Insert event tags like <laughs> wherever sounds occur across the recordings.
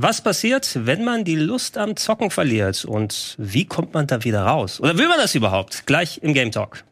Was passiert, wenn man die Lust am Zocken verliert? Und wie kommt man da wieder raus? Oder will man das überhaupt? Gleich im Game Talk.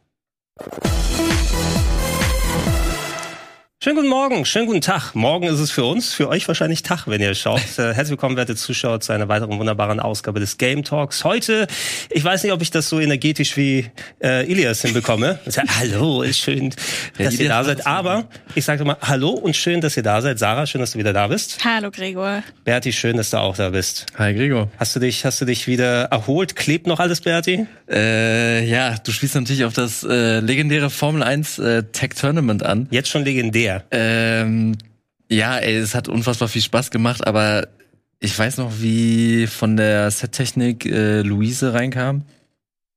Schönen guten Morgen, schönen guten Tag. Morgen ist es für uns, für euch wahrscheinlich Tag, wenn ihr schaut. Äh, herzlich willkommen, werte Zuschauer, zu einer weiteren wunderbaren Ausgabe des Game Talks. Heute, ich weiß nicht, ob ich das so energetisch wie äh, Ilias hinbekomme. <laughs> Ja, hallo, ist schön, dass ja, ihr da seid. Aber ich sage mal Hallo und schön, dass ihr da seid. Sarah, schön, dass du wieder da bist. Hallo, Gregor. Berti, schön, dass du auch da bist. Hi, Gregor. Hast du dich, hast du dich wieder erholt? Klebt noch alles, Berti? Äh, ja, du spielst natürlich auf das äh, legendäre Formel 1 äh, Tech Tournament an. Jetzt schon legendär. Ähm, ja, ey, es hat unfassbar viel Spaß gemacht, aber ich weiß noch, wie von der Settechnik äh, Luise reinkam.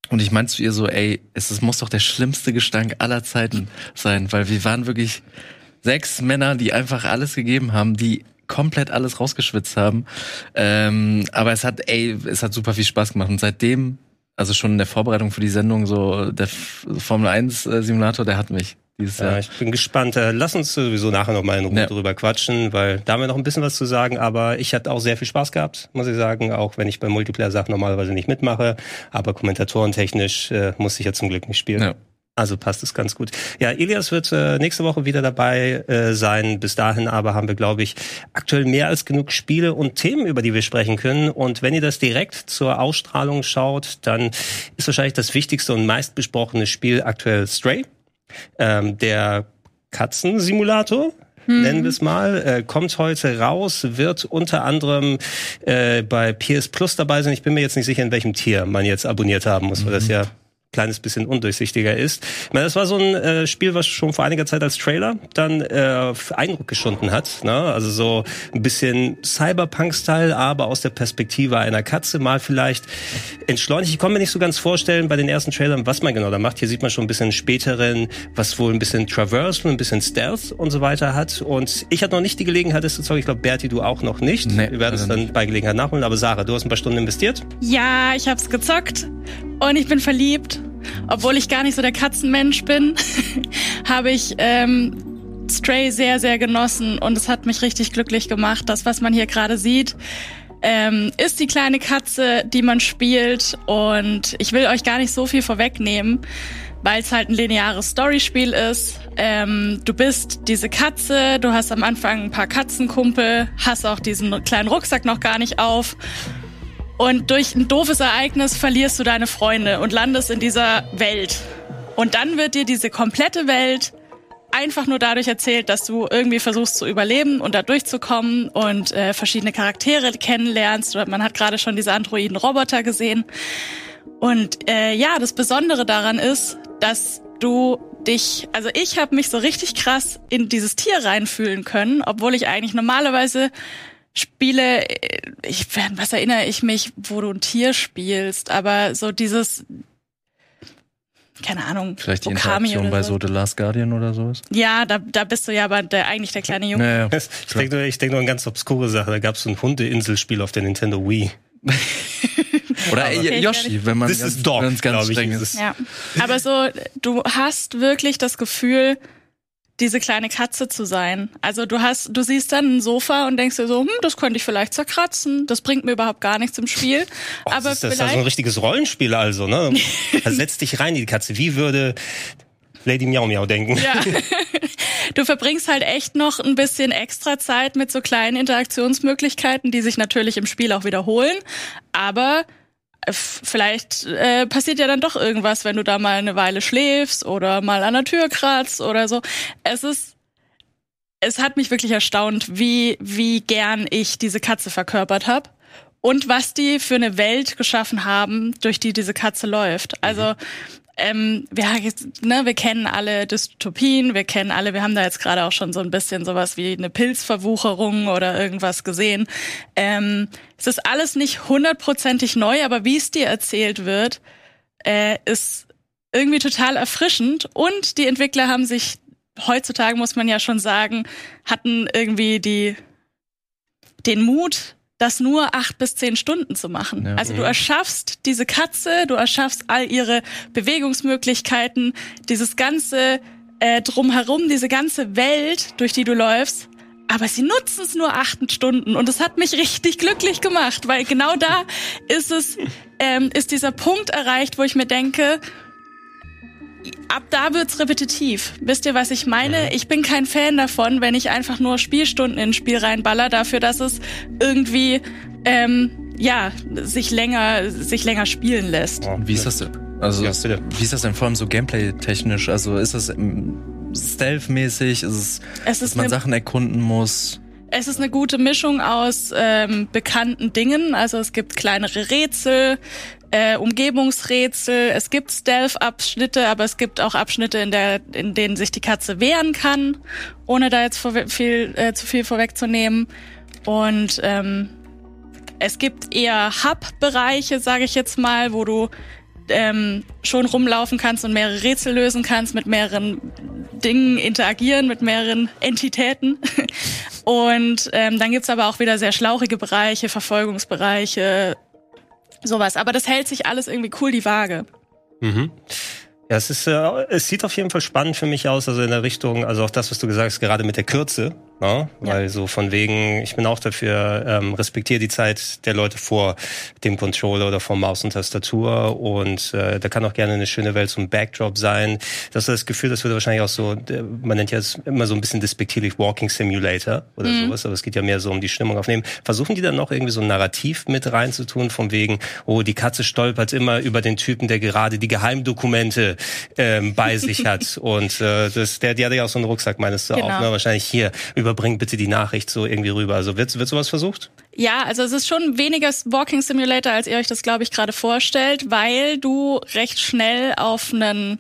Und ich meinte zu ihr so, ey, es, es muss doch der schlimmste Gestank aller Zeiten sein, weil wir waren wirklich sechs Männer, die einfach alles gegeben haben, die komplett alles rausgeschwitzt haben. Ähm, aber es hat, ey, es hat super viel Spaß gemacht. Und seitdem, also schon in der Vorbereitung für die Sendung, so der Formel 1 äh, Simulator, der hat mich. Ja, ich bin gespannt. Äh, lass uns sowieso nachher noch mal in Ruhe ja. drüber quatschen, weil da haben wir noch ein bisschen was zu sagen. Aber ich hatte auch sehr viel Spaß gehabt, muss ich sagen. Auch wenn ich bei Multiplayer-Sachen normalerweise nicht mitmache. Aber kommentatorentechnisch äh, muss ich ja zum Glück nicht spielen. Ja. Also passt es ganz gut. Ja, Elias wird äh, nächste Woche wieder dabei äh, sein. Bis dahin aber haben wir, glaube ich, aktuell mehr als genug Spiele und Themen, über die wir sprechen können. Und wenn ihr das direkt zur Ausstrahlung schaut, dann ist wahrscheinlich das wichtigste und meistbesprochene Spiel aktuell Stray. Ähm, der Katzensimulator, hm. nennen wir es mal, äh, kommt heute raus, wird unter anderem äh, bei PS Plus dabei sein. Ich bin mir jetzt nicht sicher, in welchem Tier man jetzt abonniert haben muss, weil das mhm. ja kleines bisschen undurchsichtiger ist. Ich meine, das war so ein äh, Spiel, was schon vor einiger Zeit als Trailer dann äh, Eindruck geschunden hat. Ne? Also so ein bisschen Cyberpunk-Style, aber aus der Perspektive einer Katze mal vielleicht entschleunigt. Ich konnte mir nicht so ganz vorstellen bei den ersten Trailern, was man genau da macht. Hier sieht man schon ein bisschen späteren, was wohl ein bisschen Traverse und ein bisschen Stealth und so weiter hat. Und ich hatte noch nicht die Gelegenheit, das zu zocken. Ich glaube, Berti, du auch noch nicht. Nee, Wir werden es dann bei Gelegenheit nachholen. Aber Sarah, du hast ein paar Stunden investiert? Ja, ich habe es gezockt und ich bin verliebt. Obwohl ich gar nicht so der Katzenmensch bin, <laughs> habe ich ähm, Stray sehr, sehr genossen und es hat mich richtig glücklich gemacht. Das, was man hier gerade sieht, ähm, ist die kleine Katze, die man spielt und ich will euch gar nicht so viel vorwegnehmen, weil es halt ein lineares Storyspiel ist. Ähm, du bist diese Katze, du hast am Anfang ein paar Katzenkumpel, hast auch diesen kleinen Rucksack noch gar nicht auf und durch ein doofes Ereignis verlierst du deine Freunde und landest in dieser Welt. Und dann wird dir diese komplette Welt einfach nur dadurch erzählt, dass du irgendwie versuchst zu überleben und da durchzukommen und äh, verschiedene Charaktere kennenlernst. Man hat gerade schon diese androiden Roboter gesehen. Und äh, ja, das Besondere daran ist, dass du dich, also ich habe mich so richtig krass in dieses Tier reinfühlen können, obwohl ich eigentlich normalerweise Spiele, ich, was erinnere ich mich, wo du ein Tier spielst, aber so dieses, keine Ahnung. Vielleicht die Interaktion bei so The Last Guardian oder sowas? Ja, da, da bist du ja aber der, eigentlich der kleine Junge. Naja, ich denke nur, denk nur an ganz obskure Sache. Da gab es so ein Hundeinselspiel auf der Nintendo Wii. <laughs> Oder okay, Yoshi, wenn man das ganz, ist Dog, ganz streng ist. Ja. Aber so, du hast wirklich das Gefühl, diese kleine Katze zu sein. Also du hast, du siehst dann ein Sofa und denkst dir so, hm, das könnte ich vielleicht zerkratzen. Das bringt mir überhaupt gar nichts im Spiel. <laughs> Oh, Aber das ist, das ist ja so ein richtiges Rollenspiel also, ne? <laughs> da setzt dich rein, die Katze. Wie würde Lady Miau Miau denken? Ja. <laughs> Du verbringst halt echt noch ein bisschen extra Zeit mit so kleinen Interaktionsmöglichkeiten, die sich natürlich im Spiel auch wiederholen. Aber vielleicht äh, passiert ja dann doch irgendwas, wenn du da mal eine Weile schläfst oder mal an der Tür kratzt oder so. Es ist es hat mich wirklich erstaunt, wie wie gern ich diese Katze verkörpert habe und was die für eine Welt geschaffen haben, durch die diese Katze läuft. Also ähm, wir, ne, wir kennen alle Dystopien, wir kennen alle, wir haben da jetzt gerade auch schon so ein bisschen sowas wie eine Pilzverwucherung oder irgendwas gesehen. Ähm, es ist alles nicht hundertprozentig neu, aber wie es dir erzählt wird, äh, ist irgendwie total erfrischend und die Entwickler haben sich heutzutage muss man ja schon sagen, hatten irgendwie die den Mut, das nur acht bis zehn Stunden zu machen. Ja. Also du mhm. erschaffst diese Katze, du erschaffst all ihre Bewegungsmöglichkeiten, dieses ganze äh, drumherum, diese ganze Welt, durch die du läufst, aber sie nutzen es nur acht Stunden und es hat mich richtig glücklich gemacht, weil genau da ist es, ähm, ist dieser Punkt erreicht, wo ich mir denke, ab da wird's repetitiv. Wisst ihr, was ich meine? Ich bin kein Fan davon, wenn ich einfach nur Spielstunden in ein Spiel reinballer, dafür, dass es irgendwie ähm, ja sich länger sich länger spielen lässt. Oh, wie ist das denn? Also ja, wie ist das denn vor allem so gameplay-technisch? Also ist das Stealth-mäßig? Ist es, es ist dass man Sachen erkunden muss? Es ist eine gute Mischung aus ähm, bekannten Dingen. Also es gibt kleinere Rätsel, äh, Umgebungsrätsel, es gibt Stealth-Abschnitte, aber es gibt auch Abschnitte, in, der, in denen sich die Katze wehren kann, ohne da jetzt viel, äh, zu viel vorwegzunehmen. Und ähm, es gibt eher Hub-Bereiche, sage ich jetzt mal, wo du ähm, schon rumlaufen kannst und mehrere Rätsel lösen kannst, mit mehreren Dingen interagieren, mit mehreren Entitäten. <laughs> Und ähm, dann gibt's aber auch wieder sehr schlauchige Bereiche, Verfolgungsbereiche, sowas. Aber das hält sich alles irgendwie cool die Waage. Mhm. Ja, es ist, äh, es sieht auf jeden Fall spannend für mich aus, also in der Richtung, also auch das, was du gesagt hast, gerade mit der Kürze, Ne? Weil ja. so von wegen, ich bin auch dafür, ähm, respektiere die Zeit der Leute vor dem Controller oder vor Maus und Tastatur und äh, da kann auch gerne eine schöne Welt so ein Backdrop sein. Das ist das Gefühl, das würde wahrscheinlich auch so, man nennt ja immer so ein bisschen despektierlich Walking Simulator oder mhm. sowas, aber es geht ja mehr so um die Stimmung aufnehmen. Versuchen die dann noch irgendwie so ein Narrativ mit reinzutun, von wegen, oh, die Katze stolpert immer über den Typen, der gerade die Geheimdokumente ähm, bei sich hat <laughs> und äh, das, der, die hatte ja auch so einen Rucksack, meinst du genau. auch, ne? Wahrscheinlich hier über überbringt bitte die Nachricht so irgendwie rüber. Also wird, wird sowas versucht? Ja, also es ist schon weniger Walking Simulator, als ihr euch das, glaube ich, gerade vorstellt, weil du recht schnell auf einen,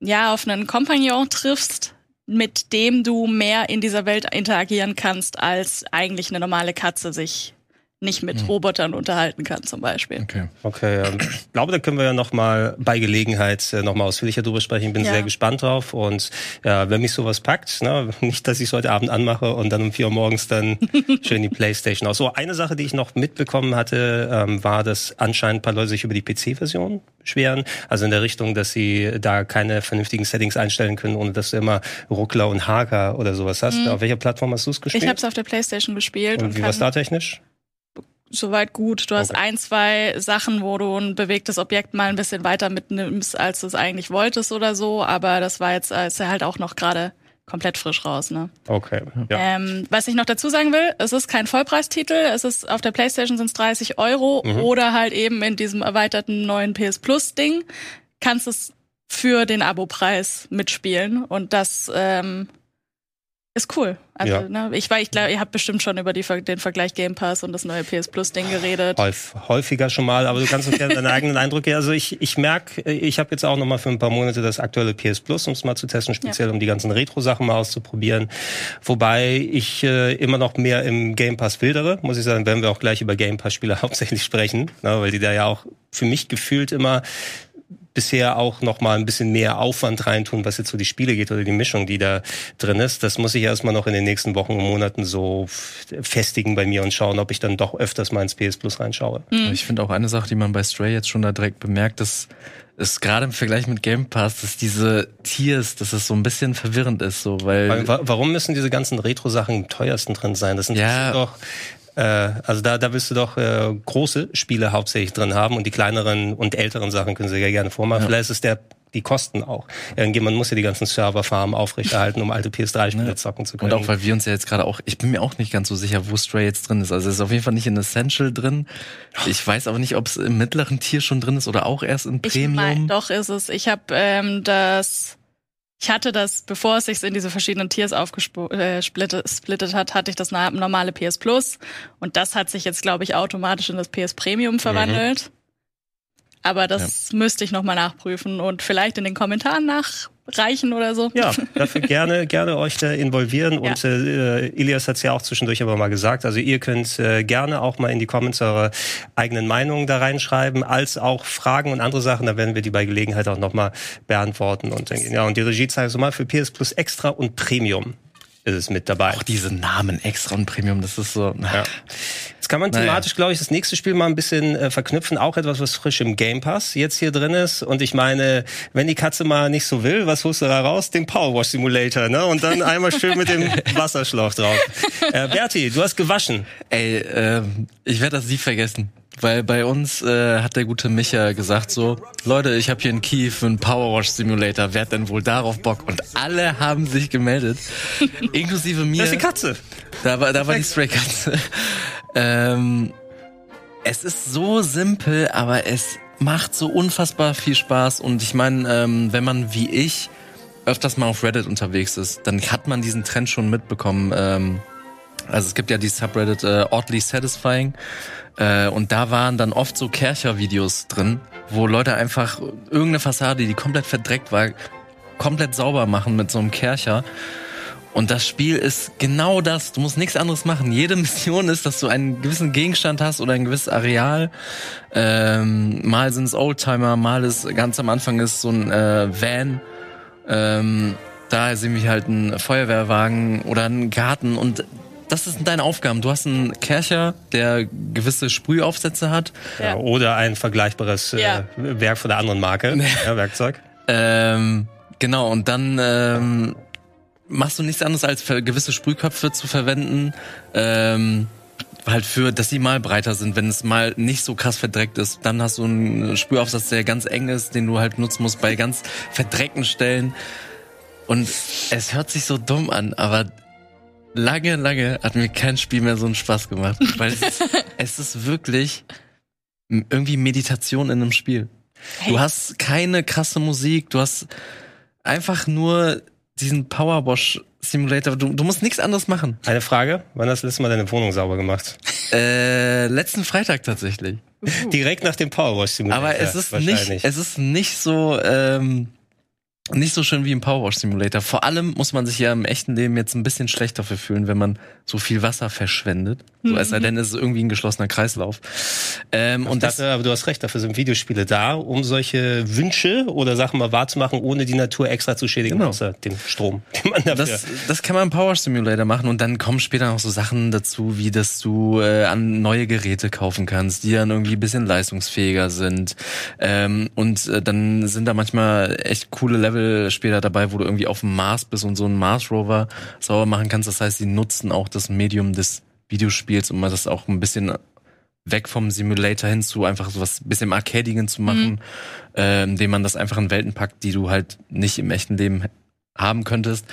ja, auf einen Kompagnon triffst, mit dem du mehr in dieser Welt interagieren kannst, als eigentlich eine normale Katze sich nicht mit hm. Robotern unterhalten kann zum Beispiel. Okay, okay. Ja. Ich glaube, da können wir ja noch mal bei Gelegenheit äh, noch mal ausführlicher drüber sprechen. Ich bin ja. sehr gespannt drauf und ja, wenn mich sowas packt, ne, <laughs> nicht, dass ich es heute Abend anmache und dann um vier Uhr morgens dann <laughs> schön die Playstation aus. So eine Sache, die ich noch mitbekommen hatte, ähm, war, dass anscheinend ein paar Leute sich über die PC-Version beschweren. Also in der Richtung, dass sie da keine vernünftigen Settings einstellen können, ohne dass du immer Ruckler und Haker oder sowas hast. Mhm. Auf welcher Plattform hast du es gespielt? Ich habe es auf der Playstation gespielt. Und, und wie war es da technisch? Soweit gut. Du hast okay. ein, zwei Sachen, wo du ein bewegtes Objekt mal ein bisschen weiter mitnimmst, als du es eigentlich wolltest oder so. Aber das war jetzt ist ja halt auch noch gerade komplett frisch raus. Ne? Okay. Ja. Ähm, was ich noch dazu sagen will, es ist kein Vollpreistitel. Es ist auf der PlayStation sind es 30 Euro mhm. oder halt eben in diesem erweiterten neuen PS Plus Ding kannst es für den Abo-Preis mitspielen und das ähm, ist cool. Also, ja. ne, ich war, ich glaube, ihr habt bestimmt schon über die, den Vergleich Game Pass und das neue PS Plus Ding geredet. Häuf, häufiger schon mal, aber du kannst uns gerne deine eigenen Eindrücke. Also ich, ich merke, ich habe jetzt auch noch mal für ein paar Monate das aktuelle PS Plus, um es mal zu testen, speziell ja. um die ganzen Retro-Sachen mal auszuprobieren. Wobei ich äh, immer noch mehr im Game Pass wildere, muss ich sagen, werden wir auch gleich über Game Pass-Spiele <laughs> hauptsächlich sprechen, ne, weil die da ja auch für mich gefühlt immer bisher auch noch mal ein bisschen mehr Aufwand reintun, was jetzt so die Spiele geht oder die Mischung, die da drin ist. Das muss ich erstmal noch in den nächsten Wochen und Monaten so festigen bei mir und schauen, ob ich dann doch öfters mal ins PS Plus reinschaue. Mhm. Ich finde auch eine Sache, die man bei Stray jetzt schon da direkt bemerkt, dass ist gerade im Vergleich mit Game Pass, dass diese Tiers, dass es so ein bisschen verwirrend ist, so weil. Warum müssen diese ganzen Retro-Sachen teuersten drin sein? Das sind ja. doch äh, also da, da wirst du doch äh, große Spiele hauptsächlich drin haben und die kleineren und älteren Sachen können sie ja gerne vormachen. Ja. Vielleicht ist es der die Kosten auch. Irgendjemand muss ja die ganzen Serverfarmen aufrechterhalten, um alte PS3-Spiele <laughs> ja. zocken zu können. Und auch, weil wir uns ja jetzt gerade auch, ich bin mir auch nicht ganz so sicher, wo Stray jetzt drin ist. Also es ist auf jeden Fall nicht in Essential drin. Ich weiß aber nicht, ob es im mittleren Tier schon drin ist oder auch erst in Premium. Ich mein, doch ist es. Ich habe ähm, das ich hatte das, bevor es sich in diese verschiedenen Tiers aufgesplittet äh, hat, hatte ich das normale PS Plus. Und das hat sich jetzt, glaube ich, automatisch in das PS Premium verwandelt. Mhm. Aber das ja. müsste ich nochmal nachprüfen und vielleicht in den Kommentaren nachreichen oder so. Ja, <laughs> dafür gerne, gerne euch da involvieren. Ja. Und äh, Ilias hat es ja auch zwischendurch aber mal gesagt. Also ihr könnt äh, gerne auch mal in die Comments eure eigenen Meinungen da reinschreiben, als auch Fragen und andere Sachen. Da werden wir die bei Gelegenheit auch nochmal beantworten. Und, ja, und die Regie zeigt so mal für PS Plus Extra und Premium ist es mit dabei. Auch diese Namen extra und Premium, das ist so. Ja. Jetzt Jetzt kann man thematisch, naja. glaube ich, das nächste Spiel mal ein bisschen äh, verknüpfen. Auch etwas, was frisch im Game Pass jetzt hier drin ist. Und ich meine, wenn die Katze mal nicht so will, was holst du da raus? Den Powerwash Simulator, ne? Und dann einmal schön mit dem <laughs> Wasserschlauch drauf. Äh, Berti, du hast gewaschen. Ey, äh, ich werde das nie vergessen. Weil bei uns äh, hat der gute Micha gesagt so, Leute, ich habe hier einen Key für einen Powerwash Simulator, wer hat denn wohl darauf Bock? Und alle haben sich gemeldet, <laughs> inklusive mir. Das ist die Katze. Da war, da war die Stray Katze. <laughs> ähm, es ist so simpel, aber es macht so unfassbar viel Spaß. Und ich meine, ähm, wenn man wie ich öfters mal auf Reddit unterwegs ist, dann hat man diesen Trend schon mitbekommen. Ähm, also es gibt ja die Subreddit äh, Oddly Satisfying. Äh, und da waren dann oft so Kercher-Videos drin, wo Leute einfach irgendeine Fassade, die komplett verdreckt war, komplett sauber machen mit so einem Kercher. Und das Spiel ist genau das. Du musst nichts anderes machen. Jede <laughs> Mission ist, dass du einen gewissen Gegenstand hast oder ein gewisses Areal. Ähm, mal sind es Oldtimer, mal ist ganz am Anfang ist so ein äh, Van. Ähm, da sehen wir halt einen Feuerwehrwagen oder einen Garten und das sind deine Aufgaben. Du hast einen Kercher, der gewisse Sprühaufsätze hat. Ja. oder ein vergleichbares äh, ja. Werk von der anderen Marke, ja, Werkzeug. Ähm, genau, und dann ähm, machst du nichts anderes als gewisse Sprühköpfe zu verwenden. Ähm, halt für, dass sie mal breiter sind, wenn es mal nicht so krass verdreckt ist. Dann hast du einen Sprühaufsatz, der ganz eng ist, den du halt nutzen musst bei ganz verdreckten Stellen. Und es hört sich so dumm an, aber lange, lange hat mir kein Spiel mehr so einen Spaß gemacht. Weil es, ist, <laughs> es ist wirklich irgendwie Meditation in einem Spiel. Hey. Du hast keine krasse Musik, du hast einfach nur diesen Powerwash Simulator. Du, du musst nichts anderes machen. Eine Frage: Wann hast du das letzte Mal deine Wohnung sauber gemacht? Äh, letzten Freitag tatsächlich. Direkt nach dem Powerwash Simulator. Aber es ist nicht, es ist nicht so, ähm, nicht so schön wie im Powerwash Simulator. Vor allem muss man sich ja im echten Leben jetzt ein bisschen schlechter fühlen, wenn man so viel Wasser verschwendet. So, mhm. es sei denn, es ist irgendwie ein geschlossener Kreislauf. Ähm, und das, aber du hast recht, dafür sind Videospiele da, um solche Wünsche oder Sachen mal wahrzumachen, ohne die Natur extra zu schädigen, genau. außer dem Strom, <laughs> den man dafür. Das, das kann man im Power Simulator machen und dann kommen später noch so Sachen dazu, wie dass du äh, an neue Geräte kaufen kannst, die dann irgendwie ein bisschen leistungsfähiger sind. Ähm, und äh, dann sind da manchmal echt coole Level später dabei, wo du irgendwie auf dem Mars bist und so einen Mars Rover sauber machen kannst. Das heißt, sie nutzen auch das Medium des Videospiels, um das auch ein bisschen weg vom Simulator hin zu einfach so was bisschen Arcadigen zu machen, mhm. äh, indem man das einfach in Welten packt, die du halt nicht im echten Leben haben könntest.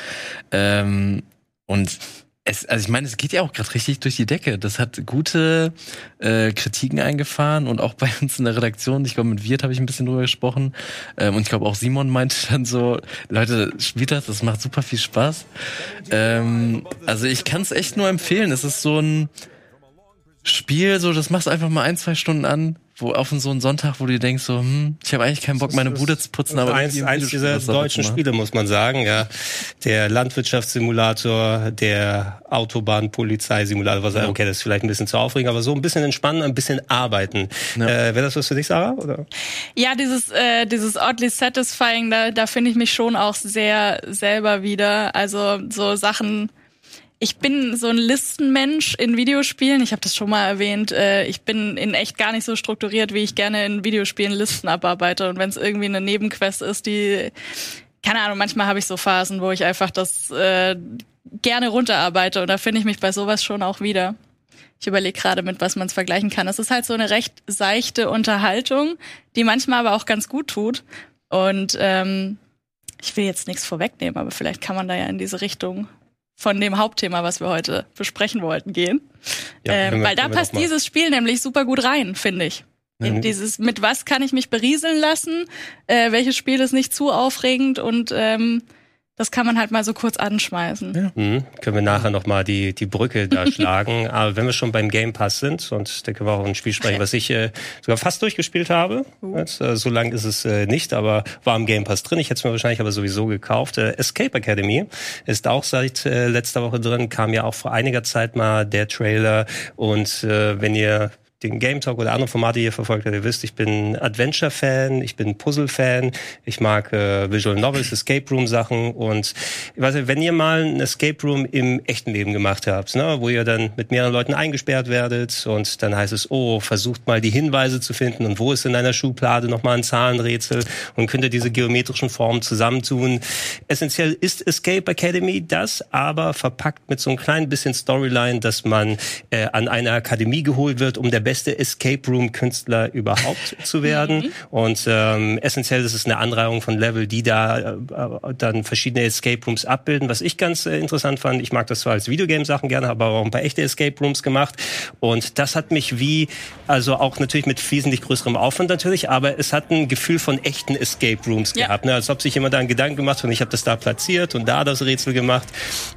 Ähm, und es, also ich meine, es geht ja auch gerade richtig durch die Decke. Das hat gute äh, Kritiken eingefahren und auch bei <laughs> uns in der Redaktion, ich glaube, mit Wirt habe ich ein bisschen drüber gesprochen. Ähm, und ich glaube auch Simon meinte dann so, Leute, spielt das, das macht super viel Spaß. Ähm, also ich kann es echt nur empfehlen. Es ist so ein Spiel, so das machst einfach mal ein, zwei Stunden an, wo auf so einen Sonntag, wo du denkst so, hm, ich habe eigentlich keinen Bock, meine Bude zu putzen, aber eins, eins dieser deutschen Spiele muss man sagen, ja, der Landwirtschaftssimulator, der Autobahnpolizeisimulator, was ja. okay, das ist vielleicht ein bisschen zu aufregend, aber so ein bisschen entspannen, ein bisschen arbeiten. Ja. Äh, Wäre das was für dich, Sarah? Oder? Ja, dieses äh, dieses oddly satisfying, da da finde ich mich schon auch sehr selber wieder. Also so Sachen ich bin so ein Listenmensch in Videospielen. Ich habe das schon mal erwähnt. Äh, ich bin in echt gar nicht so strukturiert, wie ich gerne in Videospielen Listen abarbeite. Und wenn es irgendwie eine Nebenquest ist, die, keine Ahnung, manchmal habe ich so Phasen, wo ich einfach das äh, gerne runterarbeite. Und da finde ich mich bei sowas schon auch wieder. Ich überlege gerade, mit was man es vergleichen kann. Es ist halt so eine recht seichte Unterhaltung, die manchmal aber auch ganz gut tut. Und ähm, ich will jetzt nichts vorwegnehmen, aber vielleicht kann man da ja in diese Richtung von dem Hauptthema, was wir heute besprechen wollten, gehen. Ja, ähm, wir, weil da passt dieses Spiel nämlich super gut rein, finde ich. In dieses, mit was kann ich mich berieseln lassen, äh, welches Spiel ist nicht zu aufregend und ähm, das kann man halt mal so kurz anschmeißen. Ja. Mhm. Können wir nachher noch mal die, die Brücke da <laughs> schlagen. Aber wenn wir schon beim Game Pass sind, und da können wir auch ein Spiel sprechen, was ich äh, sogar fast durchgespielt habe. Uh. Jetzt, äh, so lang ist es äh, nicht, aber war im Game Pass drin. Ich hätte es mir wahrscheinlich aber sowieso gekauft. Äh, Escape Academy ist auch seit äh, letzter Woche drin, kam ja auch vor einiger Zeit mal der Trailer. Und äh, wenn ihr den Game Talk oder andere Formate hier verfolgt habt, ihr wisst, ich bin Adventure-Fan, ich bin Puzzle-Fan, ich mag äh, Visual Novels, Escape Room-Sachen und ich weiß nicht, wenn ihr mal ein Escape Room im echten Leben gemacht habt, ne, wo ihr dann mit mehreren Leuten eingesperrt werdet und dann heißt es, oh, versucht mal die Hinweise zu finden und wo ist in einer Schublade nochmal ein Zahlenrätsel und könnt ihr diese geometrischen Formen zusammentun. Essentiell ist Escape Academy das, aber verpackt mit so einem kleinen bisschen Storyline, dass man äh, an eine Akademie geholt wird, um der beste Escape Room Künstler überhaupt <laughs> zu werden. Mhm. Und ähm, essentiell ist es eine Anreihung von Level, die da äh, dann verschiedene Escape Rooms abbilden. Was ich ganz äh, interessant fand, ich mag das zwar als Videogame-Sachen gerne, habe aber auch ein paar echte Escape Rooms gemacht. Und das hat mich wie, also auch natürlich mit wesentlich größerem Aufwand natürlich, aber es hat ein Gefühl von echten Escape Rooms ja. gehabt. Ne? Als ob sich jemand da einen Gedanken gemacht hat und ich habe das da platziert und da das Rätsel gemacht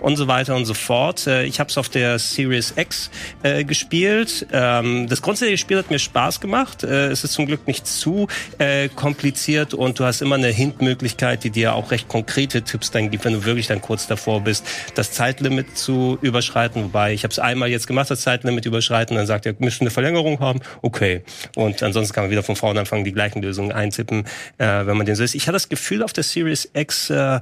und so weiter und so fort. Äh, ich habe es auf der Series X äh, gespielt. Ähm, das grundsätzliche Spiel hat mir Spaß gemacht. Äh, es ist zum Glück nicht zu äh, kompliziert und du hast immer eine Hintmöglichkeit, die dir auch recht konkrete Tipps dann gibt, wenn du wirklich dann kurz davor bist, das Zeitlimit zu überschreiten. Wobei ich habe es einmal jetzt gemacht, das Zeitlimit überschreiten, dann sagt er, müssen eine Verlängerung haben. Okay. Und ansonsten kann man wieder von vorne anfangen, die gleichen Lösungen eintippen, äh, wenn man den so ist. Ich hatte das Gefühl auf der Series X, äh,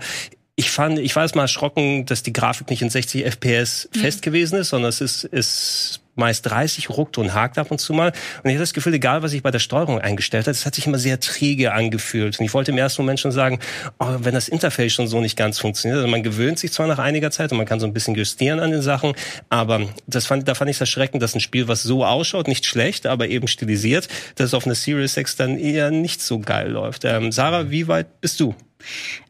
ich fand, ich war jetzt mal erschrocken, dass die Grafik nicht in 60 FPS mhm. fest gewesen ist, sondern es ist, ist meist 30, ruckt und hakt ab und zu mal. Und ich hatte das Gefühl, egal was ich bei der Steuerung eingestellt habe, es hat sich immer sehr träge angefühlt. Und ich wollte im ersten Moment schon sagen, oh, wenn das Interface schon so nicht ganz funktioniert, also man gewöhnt sich zwar nach einiger Zeit und man kann so ein bisschen justieren an den Sachen, aber das fand, da fand ich es erschreckend, dass ein Spiel, was so ausschaut, nicht schlecht, aber eben stilisiert, dass es auf einer Series 6 dann eher nicht so geil läuft. Ähm, Sarah, wie weit bist du?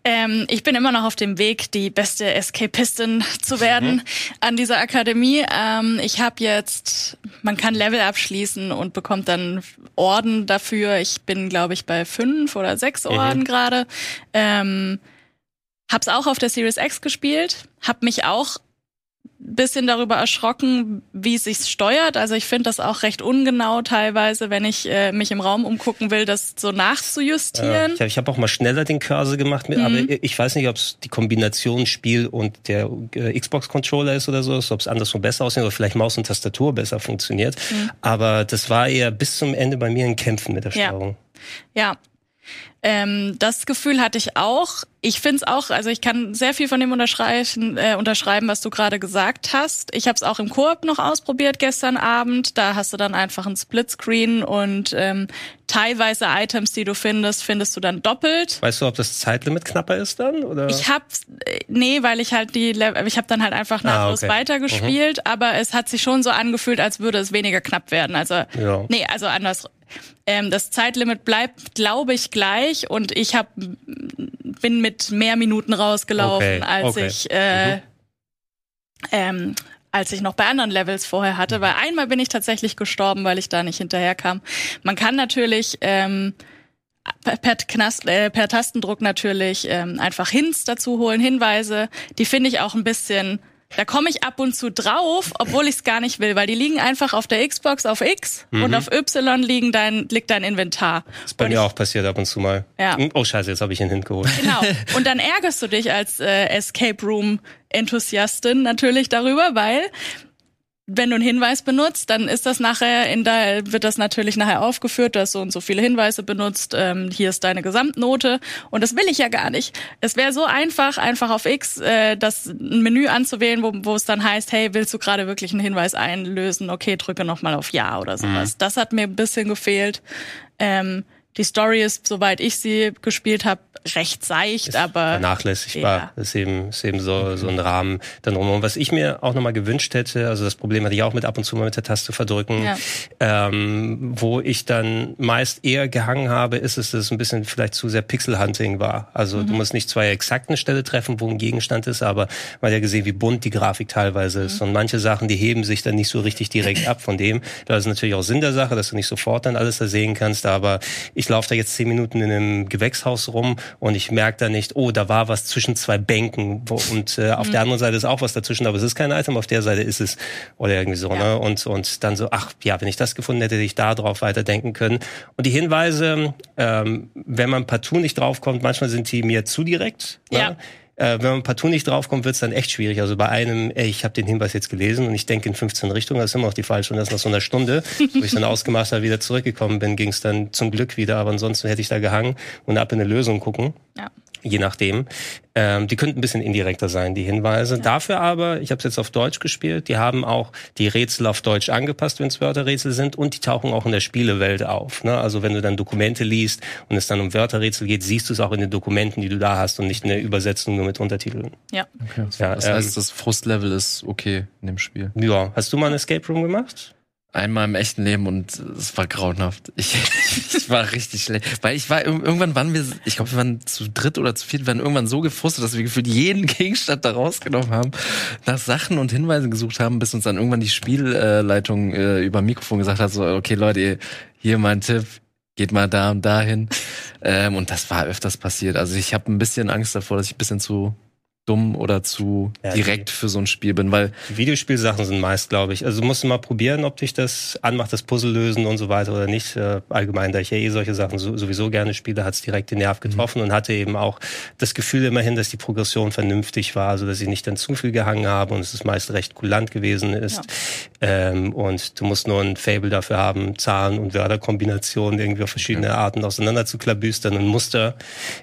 Ähm, ich bin immer noch auf dem Weg, die beste Escapistin zu werden mhm. an dieser Akademie. Ähm, ich habe jetzt, man kann Level abschließen und bekommt dann Orden dafür. Ich bin, glaube ich, bei fünf oder sechs mhm. Orden mhm. gerade. Ähm, hab's auch auf der Series X gespielt, hab mich auch bisschen darüber erschrocken, wie es sich steuert. Also ich finde das auch recht ungenau teilweise, wenn ich äh, mich im Raum umgucken will, das so nachzujustieren. Ja, ich habe auch mal schneller den Cursor gemacht, mhm. aber ich weiß nicht, ob es die Kombination Spiel und der äh, Xbox-Controller ist oder so, ob es anderswo besser aussieht oder vielleicht Maus und Tastatur besser funktioniert. Mhm. Aber das war eher bis zum Ende bei mir ein Kämpfen mit der Steuerung. Ja, ja. Ähm, das Gefühl hatte ich auch. Ich finde es auch, also ich kann sehr viel von dem unterschreiben, äh, unterschreiben was du gerade gesagt hast. Ich habe es auch im Koop noch ausprobiert gestern Abend. Da hast du dann einfach ein Splitscreen und ähm, teilweise Items, die du findest, findest du dann doppelt. Weißt du, ob das Zeitlimit knapper ist dann? Oder? Ich habe äh, nee, weil ich halt die, ich habe dann halt einfach nahtlos ah, okay. weitergespielt, mhm. aber es hat sich schon so angefühlt, als würde es weniger knapp werden. Also ja. nee, also anders. Ähm, das Zeitlimit bleibt, glaube ich, gleich und ich hab, bin mit mehr Minuten rausgelaufen, okay. als okay. ich äh, mhm. ähm, als ich noch bei anderen Levels vorher hatte, weil einmal bin ich tatsächlich gestorben, weil ich da nicht hinterherkam. Man kann natürlich ähm, per, Knast, äh, per Tastendruck natürlich ähm, einfach Hints dazu holen, Hinweise. Die finde ich auch ein bisschen da komme ich ab und zu drauf, obwohl ich es gar nicht will, weil die liegen einfach auf der Xbox auf X mhm. und auf Y liegen dein, liegt dein Inventar. Das ist bei und mir ich, auch passiert ab und zu mal. Ja. Hm, oh scheiße, jetzt habe ich ihn hingeholt. Genau. <laughs> Und dann ärgerst du dich als äh, Escape Room Enthusiastin natürlich darüber, weil wenn du einen Hinweis benutzt, dann ist das nachher in der, wird das natürlich nachher aufgeführt, dass so und so viele Hinweise benutzt, ähm, hier ist deine Gesamtnote und das will ich ja gar nicht. Es wäre so einfach, einfach auf X äh, das ein Menü anzuwählen, wo, wo es dann heißt, hey, willst du gerade wirklich einen Hinweis einlösen? Okay, drücke nochmal auf Ja oder sowas. Mhm. Das hat mir ein bisschen gefehlt. Ähm, die Story ist, soweit ich sie gespielt habe, recht seicht, aber vernachlässigbar. Ja. Ist eben ist eben so so ein Rahmen dann rum. Und was ich mir auch nochmal gewünscht hätte, also das Problem hatte ich auch mit ab und zu mal mit der Taste verdrücken, ja. ähm, wo ich dann meist eher gehangen habe, ist es, dass es ein bisschen vielleicht zu sehr Pixel-Hunting war. Also mhm. du musst nicht zwei exakten Stelle treffen, wo ein Gegenstand ist, aber man hat ja gesehen, wie bunt die Grafik teilweise ist. Mhm. Und manche Sachen, die heben sich dann nicht so richtig direkt <clears throat> ab von dem. Das ist natürlich auch Sinn der Sache, dass du nicht sofort dann alles da sehen kannst, aber ich laufe da jetzt zehn Minuten in einem Gewächshaus rum und ich merke da nicht, oh, da war was zwischen zwei Bänken und äh, auf mhm. der anderen Seite ist auch was dazwischen, aber es ist kein Item, auf der Seite ist es oder irgendwie so, ja. ne? Und und dann so, ach ja, wenn ich das gefunden hätte, hätte ich da drauf weiterdenken können. Und die Hinweise, ähm, wenn man partout nicht draufkommt, manchmal sind die mir zu direkt. Ne? Äh, wenn man partout nicht draufkommt, wird es dann echt schwierig. Also bei einem, ey, ich habe den Hinweis jetzt gelesen und ich denke in 15 Richtungen, das ist immer noch die falsche und das nach so einer Stunde, wo ich dann ausgemacht habe, wieder zurückgekommen bin, ging es dann zum Glück wieder, aber ansonsten hätte ich da gehangen und ab in eine Lösung gucken. Ja je nachdem. Ähm, die könnten ein bisschen indirekter sein, die Hinweise. Ja. Dafür aber, ich habe es jetzt auf Deutsch gespielt, die haben auch die Rätsel auf Deutsch angepasst, wenn es Wörterrätsel sind, und die tauchen auch in der Spielewelt auf. Ne? Also wenn du dann Dokumente liest und es dann um Wörterrätsel geht, siehst du es auch in den Dokumenten, die du da hast und nicht in der Übersetzung nur mit Untertiteln. Ja. Okay. ja das heißt, ähm, das Frustlevel ist okay in dem Spiel. Ja. Hast du mal ein Escape Room gemacht? Einmal im echten Leben und es war grauenhaft. Ich, <laughs> ich war richtig schlecht. Weil ich war, irgendwann waren wir, ich glaube, wir waren zu dritt oder zu viert, wir waren irgendwann so gefrustet, dass wir gefühlt jeden <laughs> Gegenstand da rausgenommen haben, nach Sachen und Hinweisen gesucht haben, bis uns dann irgendwann die Spielleitung äh, über Mikrofon gesagt hat, so, okay Leute, hier mein Tipp, geht mal da und dahin. Ähm, und das war öfters passiert. Also ich habe ein bisschen Angst davor, dass ich ein bisschen zu dumm oder zu ja, direkt für so ein Spiel bin, weil die Videospielsachen sind meist, glaube ich. Also du musst mal probieren, ob dich das anmacht, das Puzzle lösen und so weiter oder nicht. Äh, allgemein, da ich ja eh solche Sachen sowieso gerne spiele, hat es direkt den Nerv mhm. getroffen mhm. und hatte eben auch das Gefühl immerhin, dass die Progression vernünftig war, also dass ich nicht dann zu viel gehangen habe und es ist meist recht kulant gewesen ist. Ja. Ähm, und du musst nur ein Fable dafür haben, Zahlen und Wörterkombinationen irgendwie auf verschiedene okay. Arten auseinander zu klabüstern und Muster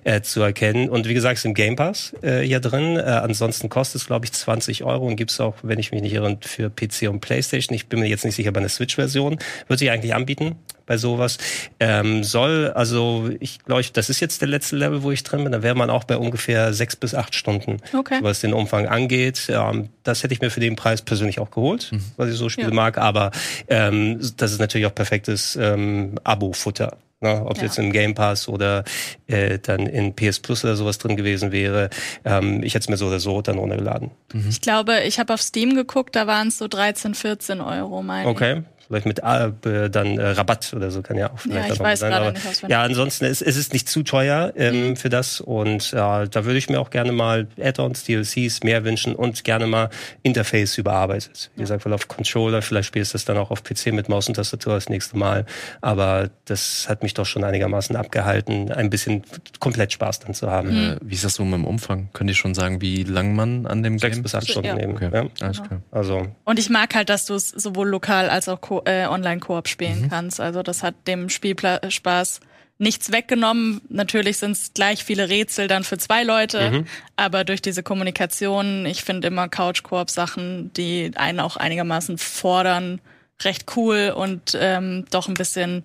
äh, zu erkennen. Und wie gesagt, ist im Game Pass äh, hier drin äh, ansonsten kostet es, glaube ich, 20 Euro und gibt es auch, wenn ich mich nicht irre, für PC und Playstation. Ich bin mir jetzt nicht sicher bei einer Switch-Version. Wird sich eigentlich anbieten bei sowas. Ähm, soll, also ich glaube, das ist jetzt der letzte Level, wo ich drin bin. Da wäre man auch bei ungefähr sechs bis acht Stunden, okay. was den Umfang angeht. Ähm, das hätte ich mir für den Preis persönlich auch geholt, mhm. was ich so Spiele ja. mag. Aber ähm, das ist natürlich auch perfektes ähm, Abo-Futter. Ne? Ob ja. jetzt im Game Pass oder äh, dann in PS Plus oder sowas drin gewesen wäre. Ähm, ich hätte es mir so oder so dann runtergeladen. Mhm. Ich glaube, ich habe auf Steam geguckt, da waren es so 13, 14 Euro, meine Okay vielleicht mit äh, dann äh, Rabatt oder so kann ja auch vielleicht ja, ich weiß sein. Aber, nicht ja, ansonsten ist, ist es nicht zu teuer ähm, mhm. für das und ja, da würde ich mir auch gerne mal Add-ons, DLCs mehr wünschen und gerne mal Interface überarbeitet. Wie gesagt, weil auf Controller, vielleicht spielst du das dann auch auf PC mit Maus und Tastatur das nächste Mal, aber das hat mich doch schon einigermaßen abgehalten, ein bisschen komplett Spaß dann zu haben. Mhm. Wie ist das so mit dem Umfang? Könnt ihr schon sagen, wie lang man an dem Sechs Game? bis acht Stunden ja. eben. Okay. Ja. Alles klar. Also. Und ich mag halt, dass du es sowohl lokal als auch äh, Online-Koop spielen mhm. kannst. Also das hat dem Spielspaß nichts weggenommen. Natürlich sind es gleich viele Rätsel dann für zwei Leute, mhm. aber durch diese Kommunikation, ich finde immer Couch-Koop-Sachen, die einen auch einigermaßen fordern, recht cool und ähm, doch ein bisschen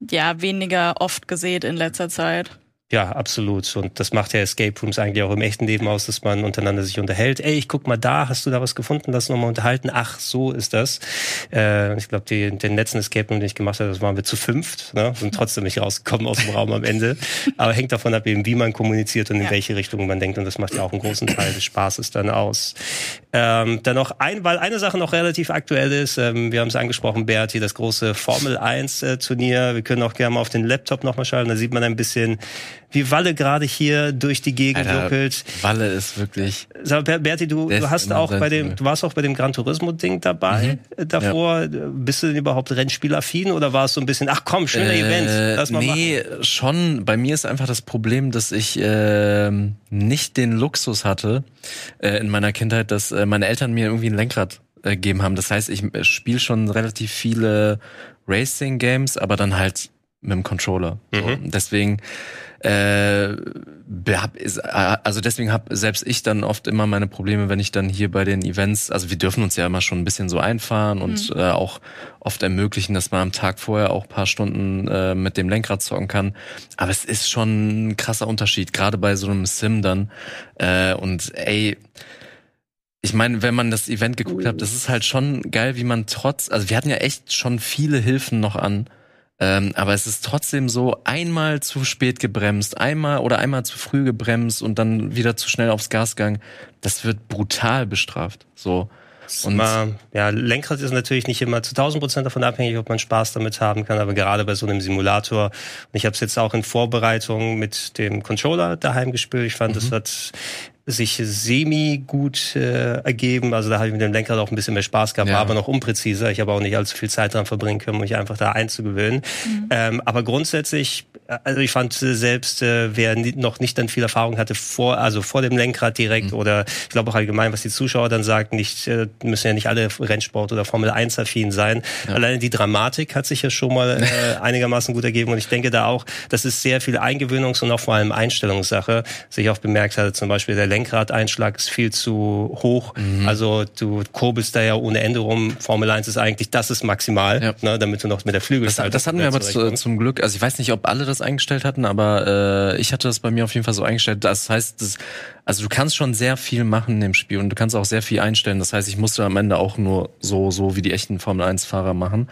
ja weniger oft gesät in letzter Zeit. Ja, absolut. Und das macht ja Escape Rooms eigentlich auch im echten Leben aus, dass man untereinander sich unterhält. Ey, ich guck mal da, hast du da was gefunden? Lass uns nochmal unterhalten. Ach, so ist das. Äh, ich glaube, den letzten Escape Room, den ich gemacht habe, das waren wir zu fünft. Ne? Sind trotzdem nicht rausgekommen aus dem Raum am Ende. <laughs> Aber hängt davon ab, eben, wie man kommuniziert und in ja. welche Richtung man denkt. Und das macht ja auch einen großen Teil des Spaßes dann aus. Ähm, dann noch ein, weil eine Sache noch relativ aktuell ist. Ähm, wir haben es angesprochen, Berti, das große Formel 1 äh, Turnier. Wir können auch gerne mal auf den Laptop nochmal schauen. Da sieht man ein bisschen, wie Walle gerade hier durch die Gegend juckelt. Walle ist wirklich. Sag, Berti, du, du hast auch bei dem, du warst auch bei dem Gran Turismo Ding dabei mhm. davor. Ja. Bist du denn überhaupt Rennspielaffin oder war es so ein bisschen, ach komm, schöner äh, Event, lass mal Nee, machen. schon. Bei mir ist einfach das Problem, dass ich äh, nicht den Luxus hatte äh, in meiner Kindheit, dass äh, meine Eltern mir irgendwie ein Lenkrad äh, gegeben haben. Das heißt, ich äh, spiele schon relativ viele Racing Games, aber dann halt mit dem Controller. Mhm. So. Deswegen äh, hab, also deswegen habe selbst ich dann oft immer meine Probleme, wenn ich dann hier bei den Events, also wir dürfen uns ja immer schon ein bisschen so einfahren und mhm. äh, auch oft ermöglichen, dass man am Tag vorher auch paar Stunden äh, mit dem Lenkrad zocken kann. Aber es ist schon ein krasser Unterschied, gerade bei so einem Sim dann. Äh, und ey, ich meine, wenn man das Event geguckt hat, das ist halt schon geil, wie man trotz, also wir hatten ja echt schon viele Hilfen noch an ähm, aber es ist trotzdem so, einmal zu spät gebremst, einmal oder einmal zu früh gebremst und dann wieder zu schnell aufs Gas gegangen. Das wird brutal bestraft. So. Und ja, Lenkrad ist natürlich nicht immer zu 1000 Prozent davon abhängig, ob man Spaß damit haben kann, aber gerade bei so einem Simulator, und ich habe es jetzt auch in Vorbereitung mit dem Controller daheim gespielt, ich fand, mhm. das hat sich semi gut äh, ergeben. Also da habe ich mit dem Lenkrad auch ein bisschen mehr Spaß gehabt, ja. war aber noch unpräziser. Ich habe auch nicht allzu viel Zeit dran verbringen können, um mich einfach da einzugewöhnen. Mhm. Ähm, aber grundsätzlich also ich fand äh, selbst, äh, wer noch nicht dann viel Erfahrung hatte vor, also vor dem Lenkrad direkt mhm. oder ich glaube auch allgemein, was die Zuschauer dann sagen, nicht, äh, müssen ja nicht alle Rennsport oder Formel 1 affin sein. Ja. Alleine die Dramatik hat sich ja schon mal äh, <laughs> einigermaßen gut ergeben und ich denke da auch, das ist sehr viel Eingewöhnungs- und auch vor allem Einstellungssache. Sich auch bemerkt hatte, zum Beispiel der Lenkradeinschlag ist viel zu hoch. Mhm. Also du kurbelst da ja ohne Ende rum. Formel 1 ist eigentlich, das ist maximal, ja. ne, damit du noch mit der Flügel Das, das hatten wir aber zu, zum Glück, also ich weiß nicht, ob alle das eingestellt hatten, aber äh, ich hatte das bei mir auf jeden Fall so eingestellt. Das heißt, das, also du kannst schon sehr viel machen dem Spiel und du kannst auch sehr viel einstellen. Das heißt, ich musste am Ende auch nur so, so wie die echten Formel 1-Fahrer machen.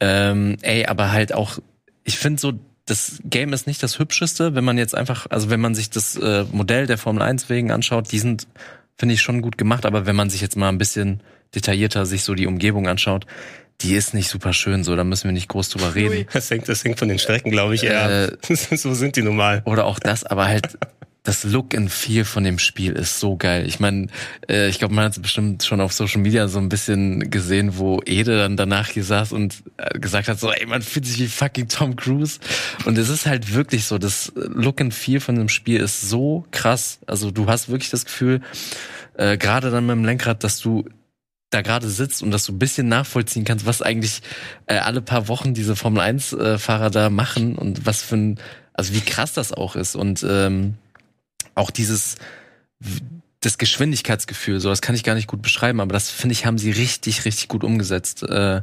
Ähm, ey, aber halt auch, ich finde so, das Game ist nicht das hübscheste, wenn man jetzt einfach, also wenn man sich das äh, Modell der Formel 1 wegen anschaut, die sind, finde ich, schon gut gemacht, aber wenn man sich jetzt mal ein bisschen detaillierter sich so die Umgebung anschaut, die ist nicht super schön, so, da müssen wir nicht groß drüber reden. Das hängt, das hängt von den Strecken, glaube ich, eher. Äh, <laughs> so sind die normal. Oder auch das, aber halt das Look and Feel von dem Spiel ist so geil. Ich meine, äh, ich glaube, man hat es bestimmt schon auf Social Media so ein bisschen gesehen, wo Ede dann danach hier saß und äh, gesagt hat, so, ey, man fühlt sich wie fucking Tom Cruise. Und es ist halt wirklich so, das Look and Feel von dem Spiel ist so krass. Also du hast wirklich das Gefühl, äh, gerade dann mit dem Lenkrad, dass du da gerade sitzt und dass du ein bisschen nachvollziehen kannst, was eigentlich äh, alle paar Wochen diese Formel 1 äh, Fahrer da machen und was für ein, also wie krass das auch ist und ähm, auch dieses das Geschwindigkeitsgefühl, so das kann ich gar nicht gut beschreiben, aber das finde ich haben sie richtig richtig gut umgesetzt, äh,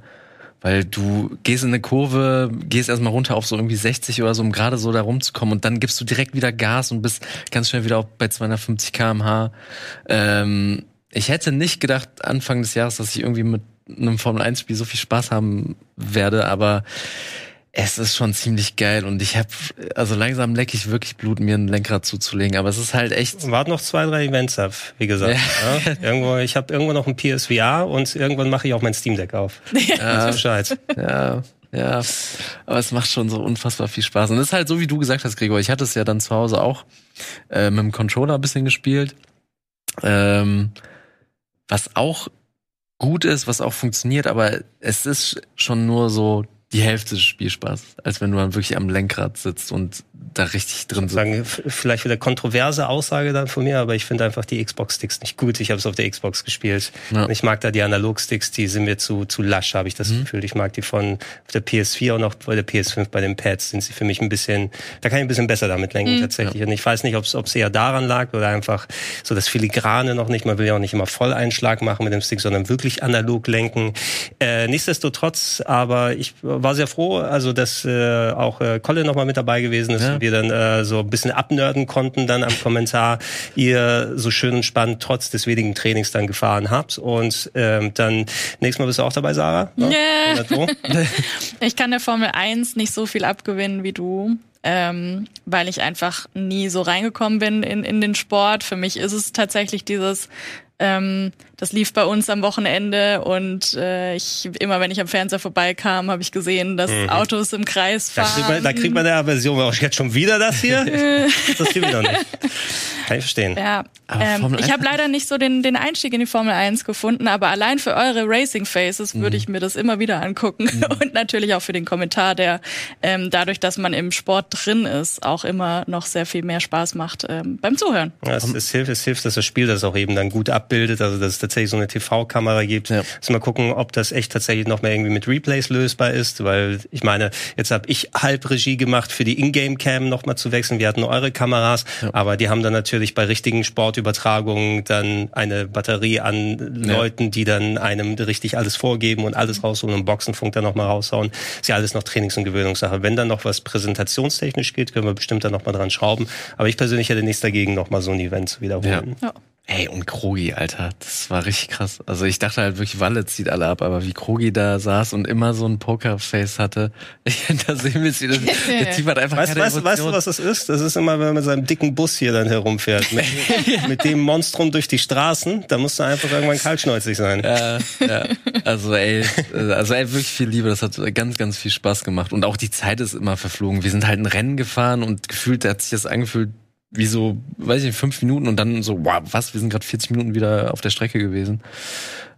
weil du gehst in eine Kurve, gehst erstmal runter auf so irgendwie 60 oder so, um gerade so da rumzukommen und dann gibst du direkt wieder Gas und bist ganz schnell wieder auch bei 250 km/h. Ähm, ich hätte nicht gedacht Anfang des Jahres, dass ich irgendwie mit einem Formel 1 Spiel so viel Spaß haben werde, aber es ist schon ziemlich geil und ich habe also langsam leck ich wirklich Blut, mir ein Lenkrad zuzulegen, aber es ist halt echt. Wart noch zwei, drei Events ab, wie gesagt. Ja. Ja. Irgendwo, ich habe irgendwo noch ein PSVR und irgendwann mache ich auch mein Steam Deck auf. <laughs> Ja. Bescheid. Ja. Ja, aber es macht schon so unfassbar viel Spaß. Und es ist halt so, wie du gesagt hast, Gregor. Ich hatte es ja dann zu Hause auch äh, mit dem Controller ein bisschen gespielt. Ähm, was auch gut ist, was auch funktioniert, aber es ist schon nur so die Hälfte des Spielspaßes, als wenn du dann wirklich am Lenkrad sitzt und da richtig drin Sagen, vielleicht wieder kontroverse Aussage dann von mir, aber ich finde einfach die Xbox-Sticks nicht gut. Ich habe es auf der Xbox gespielt. Ja. Ich mag da die Analog-Sticks, die sind mir zu, zu lasch, habe ich das mhm. Gefühl. Ich mag die von der PS4 und auch bei der PS5 bei den Pads sind sie für mich ein bisschen, da kann ich ein bisschen besser damit lenken mhm. tatsächlich. Ja. Und ich weiß nicht, ob es eher daran lag oder einfach so das Filigrane noch nicht. Man will ja auch nicht immer Volleinschlag machen mit dem Stick, sondern wirklich analog lenken. Äh, nichtsdestotrotz, aber ich war sehr froh, also dass äh, auch äh, Colin noch mal mit dabei gewesen ist. Ja wir dann äh, so ein bisschen abnörden konnten dann am Kommentar, ihr so schön und spannend trotz des wenigen Trainings dann gefahren habt. Und ähm, dann nächstes Mal bist du auch dabei, Sarah? Ne? Yeah. <laughs> ich kann der Formel 1 nicht so viel abgewinnen wie du. Ähm, weil ich einfach nie so reingekommen bin in, in den Sport. Für mich ist es tatsächlich dieses ähm, das lief bei uns am Wochenende und äh, ich immer, wenn ich am Fernseher vorbeikam, habe ich gesehen, dass mhm. Autos im Kreis fahren. Da kriegt man, da kriegt man eine Aversion. Oh, jetzt schon wieder das hier? <laughs> das gibt ich noch nicht. Kann ich verstehen. Ja, ähm, ich habe leider nicht so den, den Einstieg in die Formel 1 gefunden, aber allein für eure Racing Faces mhm. würde ich mir das immer wieder angucken mhm. <laughs> und natürlich auch für den Kommentar, der ähm, dadurch, dass man im Sport drin ist, auch immer noch sehr viel mehr Spaß macht ähm, beim Zuhören. Ja, es, es, hilft, es hilft, dass das Spiel das auch eben dann gut abbildet, also dass es tatsächlich so eine TV-Kamera gibt. Ja. Also mal gucken, ob das echt tatsächlich noch mehr irgendwie mit Replays lösbar ist, weil ich meine, jetzt habe ich halb Regie gemacht für die Ingame-Cam nochmal zu wechseln. Wir hatten eure Kameras, ja. aber die haben dann natürlich bei richtigen Sportübertragungen dann eine Batterie an Leuten, die dann einem richtig alles vorgeben und alles rausholen und Boxenfunk dann nochmal raushauen. Ist ja alles noch Trainings- und Gewöhnungssache. Wenn dann noch was präsentationstechnisch geht, können wir bestimmt dann nochmal dran schrauben. Aber ich persönlich hätte nichts dagegen, nochmal so ein Event zu wiederholen. Ja. Ey, und Krogi, Alter, das war richtig krass. Also ich dachte halt wirklich, Walle zieht alle ab, aber wie Krogi da saß und immer so ein Pokerface hatte, <laughs> ich, da sehen wir es wieder. Der Typ hat einfach weißt, keine weißt, weißt du, was das ist? Das ist immer, wenn man mit seinem dicken Bus hier dann herumfährt. Mit, <laughs> <laughs> mit dem Monstrum durch die Straßen, da musst du einfach irgendwann kaltschnäuzig sein. Ja, ja. Also ey, also ey, wirklich viel Liebe. Das hat ganz, ganz viel Spaß gemacht. Und auch die Zeit ist immer verflogen. Wir sind halt ein Rennen gefahren und gefühlt hat sich das angefühlt, wie so, weiß ich nicht, fünf Minuten und dann so, wow, was, wir sind gerade 40 Minuten wieder auf der Strecke gewesen.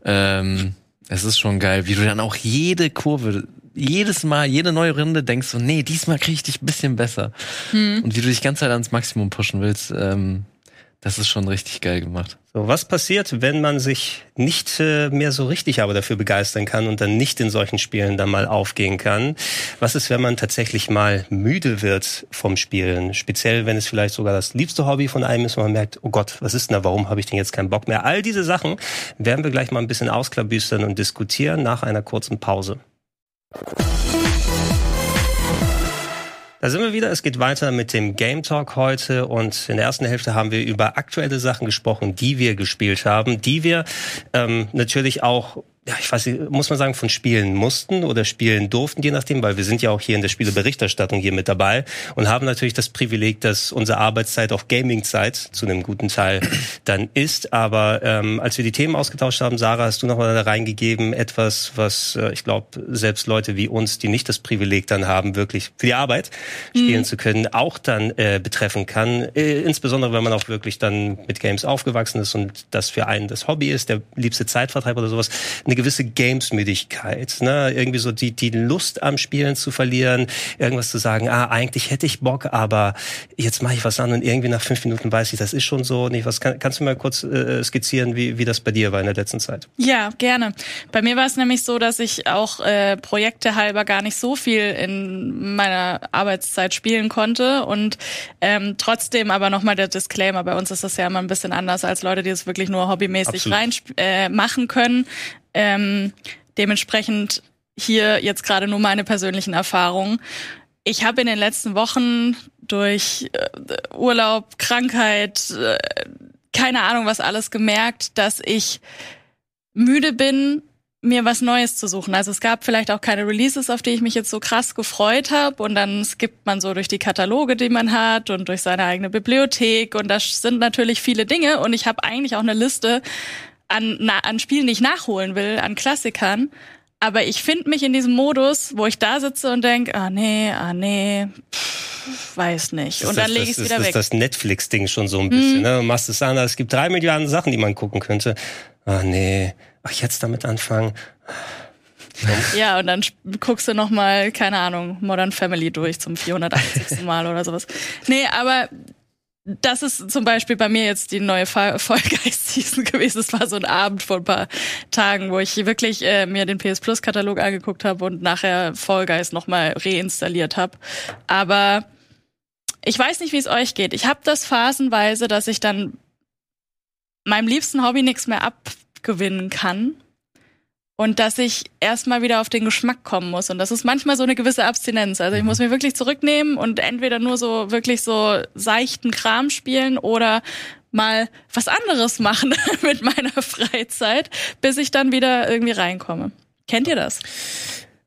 Ähm, es ist schon geil, wie du dann auch jede Kurve jedes Mal, jede neue Runde denkst du, nee, diesmal kriege ich dich ein bisschen besser. Hm. Und wie du dich ganz Zeit ans Maximum pushen willst, ähm, das ist schon richtig geil gemacht. So, was passiert, wenn man sich nicht äh, mehr so richtig aber dafür begeistern kann und dann nicht in solchen Spielen dann mal aufgehen kann? Was ist, wenn man tatsächlich mal müde wird vom Spielen? Speziell, wenn es vielleicht sogar das liebste Hobby von einem ist und man merkt, oh Gott, was ist denn da? Warum habe ich denn jetzt keinen Bock mehr? All diese Sachen werden wir gleich mal ein bisschen ausklabüstern und diskutieren nach einer kurzen Pause. Da sind wir wieder. Es geht weiter mit dem Game Talk heute und in der ersten Hälfte haben wir über aktuelle Sachen gesprochen, die wir gespielt haben, die wir ähm, natürlich auch ja, ich weiß nicht, muss man sagen, von spielen mussten oder spielen durften, je nachdem, weil wir sind ja auch hier in der Spieleberichterstattung hier mit dabei und haben natürlich das Privileg, dass unsere Arbeitszeit auch Gaming-Zeit zu einem guten Teil <clears throat> dann ist. Aber ähm, als wir die Themen ausgetauscht haben, Sarah, hast du noch mal da reingegeben, etwas, was äh, ich glaube, selbst Leute wie uns, die nicht das Privileg dann haben, wirklich für die Arbeit spielen mhm. zu können, auch dann äh, betreffen kann. Äh, insbesondere, wenn man auch wirklich dann mit Games aufgewachsen ist und das für einen das Hobby ist, der liebste Zeitvertreib oder sowas. Eine eine gewisse Gamesmüdigkeit, ne? Irgendwie so die, die Lust am Spielen zu verlieren, irgendwas zu sagen, ah, eigentlich hätte ich Bock, aber jetzt mache ich was an und irgendwie nach fünf Minuten weiß ich, das ist schon so nicht. Was kann, kannst du mal kurz äh, skizzieren, wie, wie das bei dir war in der letzten Zeit? Ja, gerne. Bei mir war es nämlich so, dass ich auch äh, Projekte halber gar nicht so viel in meiner Arbeitszeit spielen konnte und ähm, trotzdem aber nochmal der Disclaimer, bei uns ist das ja immer ein bisschen anders als Leute, die es wirklich nur hobbymäßig Absolut. rein äh, machen können. Ähm, dementsprechend hier jetzt gerade nur meine persönlichen Erfahrungen. Ich habe in den letzten Wochen durch äh, Urlaub, Krankheit, äh, keine Ahnung was alles gemerkt, dass ich müde bin, mir was Neues zu suchen. Also es gab vielleicht auch keine Releases, auf die ich mich jetzt so krass gefreut habe. Und dann skippt man so durch die Kataloge, die man hat und durch seine eigene Bibliothek. Und das sind natürlich viele Dinge. Und ich habe eigentlich auch eine Liste an, na, an Spielen, die ich nachholen will, an Klassikern. Aber ich finde mich in diesem Modus, wo ich da sitze und denk, ah nee, ah nee, pff, weiß nicht. Und dann lege ich es wieder das weg. Das ist das Netflix-Ding schon so ein bisschen. Mhm. Ne? Du machst es an, es gibt drei Milliarden Sachen, die man gucken könnte. Ah nee, ach jetzt damit anfangen. Ja, und dann guckst du noch mal, keine Ahnung, Modern Family durch zum 480. Mal oder sowas. Nee, aber das ist zum Beispiel bei mir jetzt die neue Fall <laughs> Season gewesen. Es war so ein Abend vor ein paar Tagen, wo ich wirklich äh, mir den PS Plus Katalog angeguckt habe und nachher Fall Guys nochmal reinstalliert habe. Aber ich weiß nicht, wie es euch geht. Ich habe das phasenweise, dass ich dann meinem liebsten Hobby nichts mehr abgewinnen kann und dass ich erstmal wieder auf den Geschmack kommen muss. Und das ist manchmal so eine gewisse Abstinenz. Also ich muss mich wirklich zurücknehmen und entweder nur so wirklich so seichten Kram spielen oder mal was anderes machen <laughs> mit meiner Freizeit, bis ich dann wieder irgendwie reinkomme. Kennt ihr das?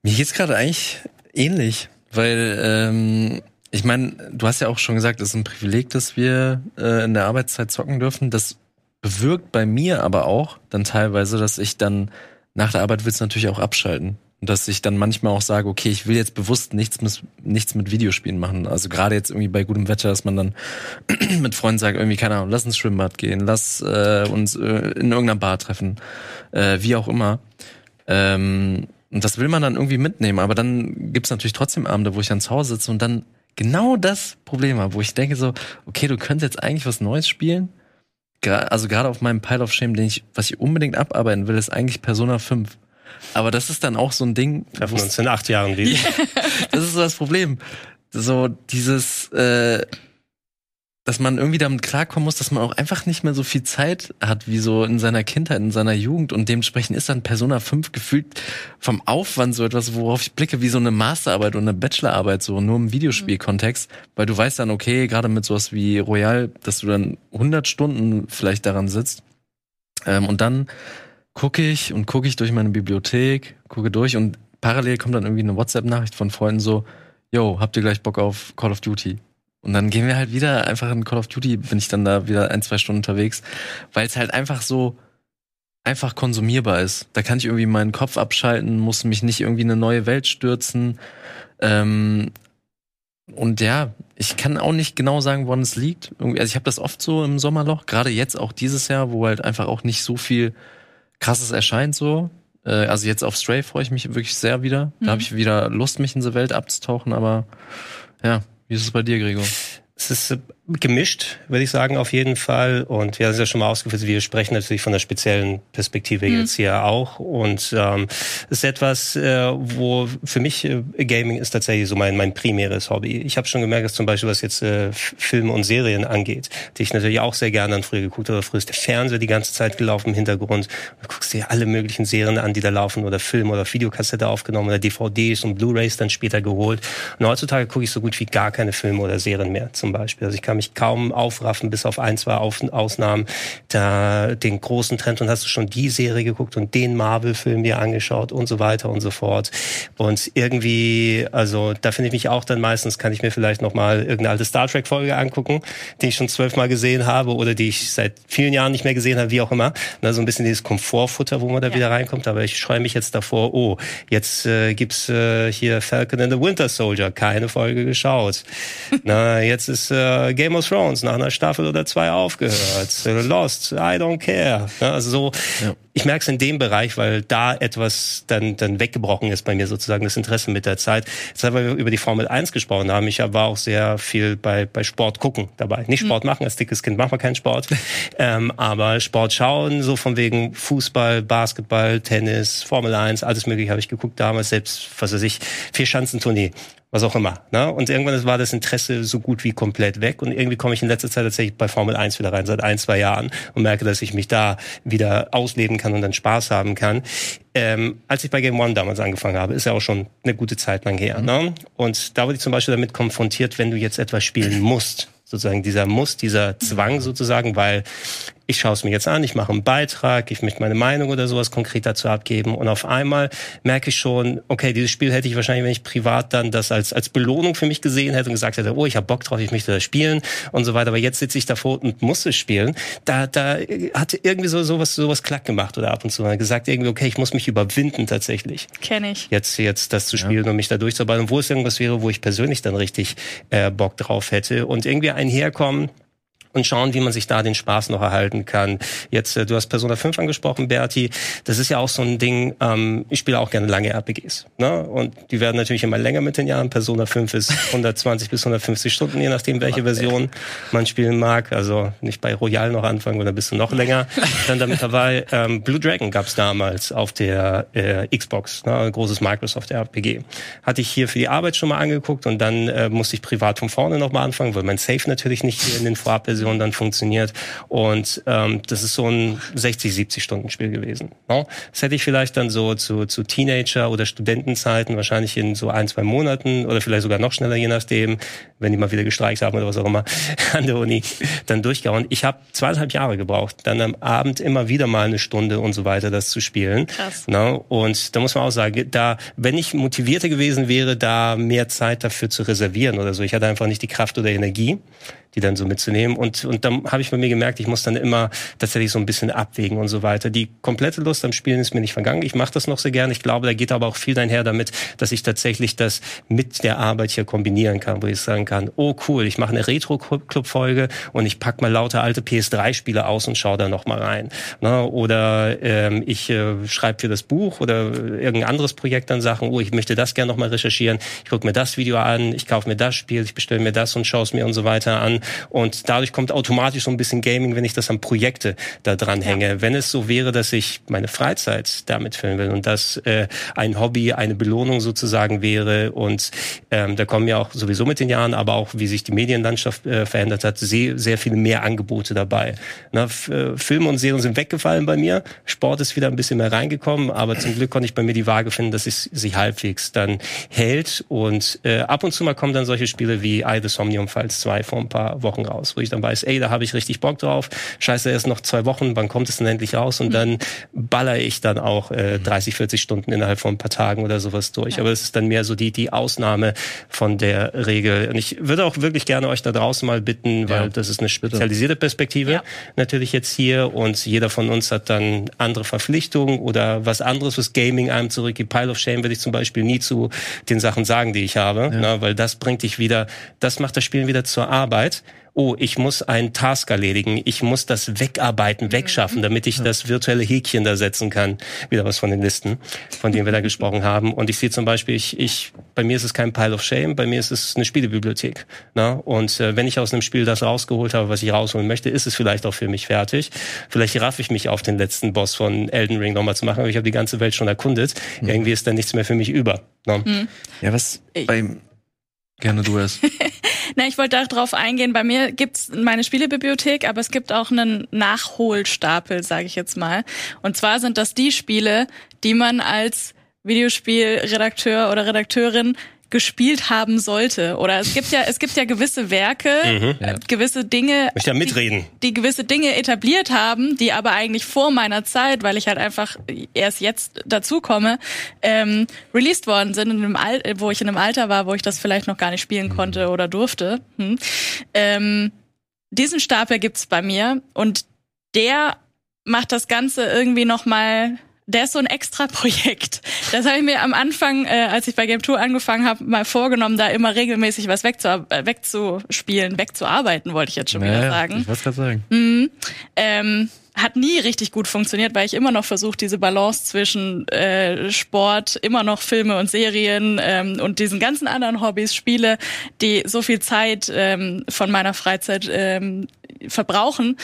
Mir geht's gerade eigentlich ähnlich, weil ähm, ich meine, du hast ja auch schon gesagt, es ist ein Privileg, dass wir äh, in der Arbeitszeit zocken dürfen. Das bewirkt bei mir aber auch dann teilweise, dass ich dann nach der Arbeit willst du natürlich auch abschalten. Und dass ich dann manchmal auch sage, okay, ich will jetzt bewusst nichts mit, nichts mit Videospielen machen. Also gerade jetzt irgendwie bei gutem Wetter, dass man dann <clears throat> mit Freunden sagt, irgendwie, keine Ahnung, lass ins Schwimmbad gehen, lass äh, uns äh, in irgendeiner Bar treffen, äh, wie auch immer. Ähm, und das will man dann irgendwie mitnehmen. Aber dann gibt's natürlich trotzdem Abende, wo ich dann zu Hause sitze und dann genau das Problem habe, wo ich denke so, okay, du könntest jetzt eigentlich was Neues spielen, also gerade auf meinem Pile of Shame, den ich, was ich unbedingt abarbeiten will, ist eigentlich Persona 5. Aber das ist dann auch so ein Ding. Treffen uns in acht Jahren wieder. <laughs> das ist so das Problem. So dieses, äh, dass man irgendwie damit klarkommen muss, dass man auch einfach nicht mehr so viel Zeit hat wie so in seiner Kindheit, in seiner Jugend. Und dementsprechend ist dann Persona 5 gefühlt vom Aufwand so etwas, worauf ich blicke, wie so eine Masterarbeit oder eine Bachelorarbeit, so nur im Videospielkontext, weil du weißt dann, okay, gerade mit sowas wie Royal, dass du dann 100 Stunden vielleicht daran sitzt. Ähm, und dann gucke ich und gucke ich durch meine Bibliothek, gucke durch und parallel kommt dann irgendwie eine WhatsApp-Nachricht von Freunden so, yo, habt ihr gleich Bock auf Call of Duty? Und dann gehen wir halt wieder einfach in Call of Duty, bin ich dann da wieder ein, zwei Stunden unterwegs, weil es halt einfach so einfach konsumierbar ist. Da kann ich irgendwie meinen Kopf abschalten, muss mich nicht irgendwie in eine neue Welt stürzen. Ähm, und ja, ich kann auch nicht genau sagen, woran es liegt. Irgendwie, also ich habe das oft so im Sommerloch, gerade jetzt auch dieses Jahr, wo halt einfach auch nicht so viel Krasses erscheint so. Äh, also jetzt auf Stray freue ich mich wirklich sehr wieder. Da mhm. habe ich wieder Lust, mich in diese Welt abzutauchen, aber ja, wie ist es bei dir, Gregor? Es ist äh, gemischt, würde ich sagen, auf jeden Fall. Und wir haben es ja schon mal ausgeführt, wir sprechen natürlich von der speziellen Perspektive mhm. jetzt hier auch. Und ähm, es ist etwas, äh, wo für mich äh, Gaming ist tatsächlich so mein, mein primäres Hobby. Ich habe schon gemerkt, dass zum Beispiel, was jetzt äh, Filme und Serien angeht, die ich natürlich auch sehr gerne an früher geguckt habe. Früher ist der Fernseher die ganze Zeit gelaufen im Hintergrund. Du guckst dir alle möglichen Serien an, die da laufen oder Filme oder Videokassette aufgenommen oder DVDs und Blu-rays dann später geholt. Und heutzutage gucke ich so gut wie gar keine Filme oder Serien mehr zum Beispiel. Also ich kann mich kaum aufraffen, bis auf ein, zwei Ausnahmen, da den großen Trend und hast du schon die Serie geguckt und den Marvel-Film dir angeschaut und so weiter und so fort. Und irgendwie, also da finde ich mich auch dann meistens, kann ich mir vielleicht nochmal irgendeine alte Star Trek-Folge angucken, die ich schon zwölfmal gesehen habe oder die ich seit vielen Jahren nicht mehr gesehen habe, wie auch immer. Na, so ein bisschen dieses Komfortfutter, wo man da ja. wieder reinkommt. Aber ich schreie mich jetzt davor, oh, jetzt äh, gibt's äh, hier Falcon and the Winter Soldier, keine Folge geschaut. <laughs> Na, jetzt ist äh, Game of Thrones nach einer Staffel oder zwei aufgehört. <laughs> Lost, I don't care. Also so, ja. ich merke es in dem Bereich, weil da etwas dann, dann weggebrochen ist bei mir sozusagen, das Interesse mit der Zeit. Jetzt haben wir über die Formel 1 gesprochen haben. Ich war auch sehr viel bei, bei Sport gucken dabei. Nicht Sport mhm. machen, als dickes Kind machen wir keinen Sport. <laughs> ähm, aber Sport schauen, so von wegen Fußball, Basketball, Tennis, Formel 1, alles mögliche habe ich geguckt damals, selbst, was weiß ich, vier Schanzentournee was auch immer. Ne? Und irgendwann war das Interesse so gut wie komplett weg. Und irgendwie komme ich in letzter Zeit tatsächlich bei Formel 1 wieder rein, seit ein, zwei Jahren, und merke, dass ich mich da wieder ausleben kann und dann Spaß haben kann. Ähm, als ich bei Game One damals angefangen habe, ist ja auch schon eine gute Zeit lang her. Ne? Und da wurde ich zum Beispiel damit konfrontiert, wenn du jetzt etwas spielen musst, sozusagen dieser Muss, dieser Zwang sozusagen, weil ich schaue es mir jetzt an, ich mache einen Beitrag, ich möchte meine Meinung oder sowas konkret dazu abgeben und auf einmal merke ich schon, okay, dieses Spiel hätte ich wahrscheinlich, wenn ich privat dann das als, als Belohnung für mich gesehen hätte und gesagt hätte, oh, ich habe Bock drauf, ich möchte das spielen und so weiter, aber jetzt sitze ich davor und muss es spielen, da, da hat irgendwie so sowas, sowas klack gemacht oder ab und zu mal gesagt irgendwie, okay, ich muss mich überwinden tatsächlich. Kenne ich. Jetzt, jetzt das zu spielen ja. und mich da durchzuarbeiten, wo es irgendwas wäre, wo ich persönlich dann richtig äh, Bock drauf hätte und irgendwie einherkommen, und schauen, wie man sich da den Spaß noch erhalten kann. Jetzt, äh, du hast Persona 5 angesprochen, Berti. Das ist ja auch so ein Ding, ähm, ich spiele auch gerne lange RPGs. Ne? Und die werden natürlich immer länger mit den Jahren. Persona 5 ist <laughs> 120 bis 150 Stunden, je nachdem, welche Version man spielen mag. Also nicht bei Royal noch anfangen, oder bist du noch länger <laughs> dann damit dabei. Ähm, Blue Dragon gab's damals auf der äh, Xbox, ne? ein großes Microsoft RPG. Hatte ich hier für die Arbeit schon mal angeguckt und dann äh, musste ich privat von vorne nochmal anfangen, weil mein Safe natürlich nicht in den Vorabversionen Version dann funktioniert. Und ähm, das ist so ein 60, 70 Stunden Spiel gewesen. No? Das hätte ich vielleicht dann so zu, zu Teenager- oder Studentenzeiten wahrscheinlich in so ein, zwei Monaten oder vielleicht sogar noch schneller, je nachdem, wenn die mal wieder gestreikt haben oder was auch immer, <laughs> an der Uni dann durchgehauen. Ich habe zweieinhalb Jahre gebraucht, dann am Abend immer wieder mal eine Stunde und so weiter das zu spielen. Krass. No? Und da muss man auch sagen, da, wenn ich motivierter gewesen wäre, da mehr Zeit dafür zu reservieren oder so, ich hatte einfach nicht die Kraft oder Energie die dann so mitzunehmen. Und, und dann habe ich bei mir gemerkt, ich muss dann immer tatsächlich so ein bisschen abwägen und so weiter. Die komplette Lust am Spielen ist mir nicht vergangen. Ich mache das noch sehr gern. Ich glaube, da geht aber auch viel einher damit, dass ich tatsächlich das mit der Arbeit hier kombinieren kann, wo ich sagen kann, oh cool, ich mache eine Retro-Club-Folge und ich pack mal lauter alte PS3-Spiele aus und schaue da noch mal rein. Ne? Oder ähm, ich äh, schreibe für das Buch oder irgendein anderes Projekt dann Sachen, oh, ich möchte das gerne noch mal recherchieren. Ich gucke mir das Video an, ich kaufe mir das Spiel, ich bestelle mir das und schaue es mir und so weiter an. Und dadurch kommt automatisch so ein bisschen Gaming, wenn ich das an Projekte da dran hänge. Ja. Wenn es so wäre, dass ich meine Freizeit damit füllen will und das äh, ein Hobby, eine Belohnung sozusagen wäre und ähm, da kommen ja auch sowieso mit den Jahren, aber auch wie sich die Medienlandschaft äh, verändert hat, sehr, sehr viele mehr Angebote dabei. Na, äh, Filme und Serien sind weggefallen bei mir, Sport ist wieder ein bisschen mehr reingekommen, aber zum Glück konnte ich bei mir die Waage finden, dass es sich halbwegs dann hält und äh, ab und zu mal kommen dann solche Spiele wie I the Somnium Files 2 vor ein paar Wochen raus, wo ich dann weiß, ey, da habe ich richtig Bock drauf. Scheiße, erst noch zwei Wochen, wann kommt es denn endlich raus? Und mhm. dann baller ich dann auch äh, 30, 40 Stunden innerhalb von ein paar Tagen oder sowas durch. Ja. Aber es ist dann mehr so die, die Ausnahme von der Regel. Und ich würde auch wirklich gerne euch da draußen mal bitten, weil ja. das ist eine spezialisierte Perspektive ja. natürlich jetzt hier und jeder von uns hat dann andere Verpflichtungen oder was anderes, was Gaming einem zurückgibt. Pile of Shame würde ich zum Beispiel nie zu den Sachen sagen, die ich habe, na, weil das bringt dich wieder, das macht das Spielen wieder zur Arbeit oh, ich muss einen Task erledigen, ich muss das wegarbeiten, mhm. wegschaffen, damit ich das virtuelle Häkchen da setzen kann. Wieder was von den Listen, von denen wir da <laughs> gesprochen haben. Und ich sehe zum Beispiel, ich, ich, bei mir ist es kein Pile of Shame, bei mir ist es eine Spielebibliothek. Na? Ne? Und äh, wenn ich aus einem Spiel das rausgeholt habe, was ich rausholen möchte, ist es vielleicht auch für mich fertig. Vielleicht raff ich mich auf den letzten Boss von Elden Ring nochmal zu machen, aber ich habe die ganze Welt schon erkundet. Mhm. Irgendwie ist da nichts mehr für mich über. Ne? Mhm. Ja, was beim Gerne du es. <laughs> Na, ich wollte darauf eingehen. Bei mir gibt's meine Spielebibliothek, aber es gibt auch einen Nachholstapel, sage ich jetzt mal. Und zwar sind das die Spiele, die man als Videospielredakteur oder Redakteurin gespielt haben sollte. Oder es gibt ja, es gibt ja gewisse Werke, mhm, ja. gewisse Dinge, ja mitreden. Die, die gewisse Dinge etabliert haben, die aber eigentlich vor meiner Zeit, weil ich halt einfach erst jetzt dazukomme, ähm, released worden sind, in einem Al wo ich in einem Alter war, wo ich das vielleicht noch gar nicht spielen mhm. konnte oder durfte. Hm. Ähm, diesen Stapel gibt's bei mir und der macht das Ganze irgendwie noch mal der ist so ein extra Projekt. Das habe ich mir am Anfang, äh, als ich bei Game Tour angefangen habe, mal vorgenommen, da immer regelmäßig was wegzu äh, wegzuspielen, wegzuarbeiten, wollte ich jetzt schon naja, wieder sagen. Ich wollte gerade sagen. Mhm. Ähm, hat nie richtig gut funktioniert, weil ich immer noch versuche, diese Balance zwischen äh, Sport, immer noch Filme und Serien ähm, und diesen ganzen anderen Hobbys, Spiele, die so viel Zeit ähm, von meiner Freizeit ähm, verbrauchen,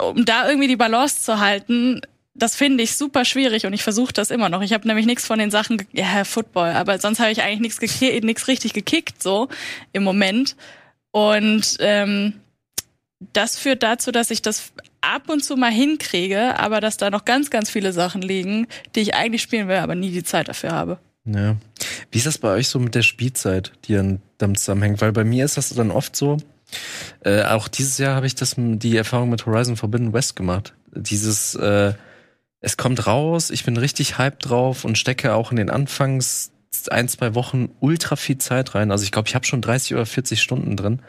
um da irgendwie die Balance zu halten, das finde ich super schwierig und ich versuche das immer noch. Ich habe nämlich nichts von den Sachen, ja, Football, aber sonst habe ich eigentlich nichts nichts richtig gekickt so im Moment. Und ähm, das führt dazu, dass ich das ab und zu mal hinkriege, aber dass da noch ganz, ganz viele Sachen liegen, die ich eigentlich spielen will, aber nie die Zeit dafür habe. Ja. Wie ist das bei euch so mit der Spielzeit, die dann damit zusammenhängt? Weil bei mir ist das dann oft so, äh, auch dieses Jahr habe ich das die Erfahrung mit Horizon Forbidden West gemacht. Dieses äh, es kommt raus, ich bin richtig hyped drauf und stecke auch in den Anfangs ein, zwei Wochen ultra viel Zeit rein. Also ich glaube, ich habe schon 30 oder 40 Stunden drin.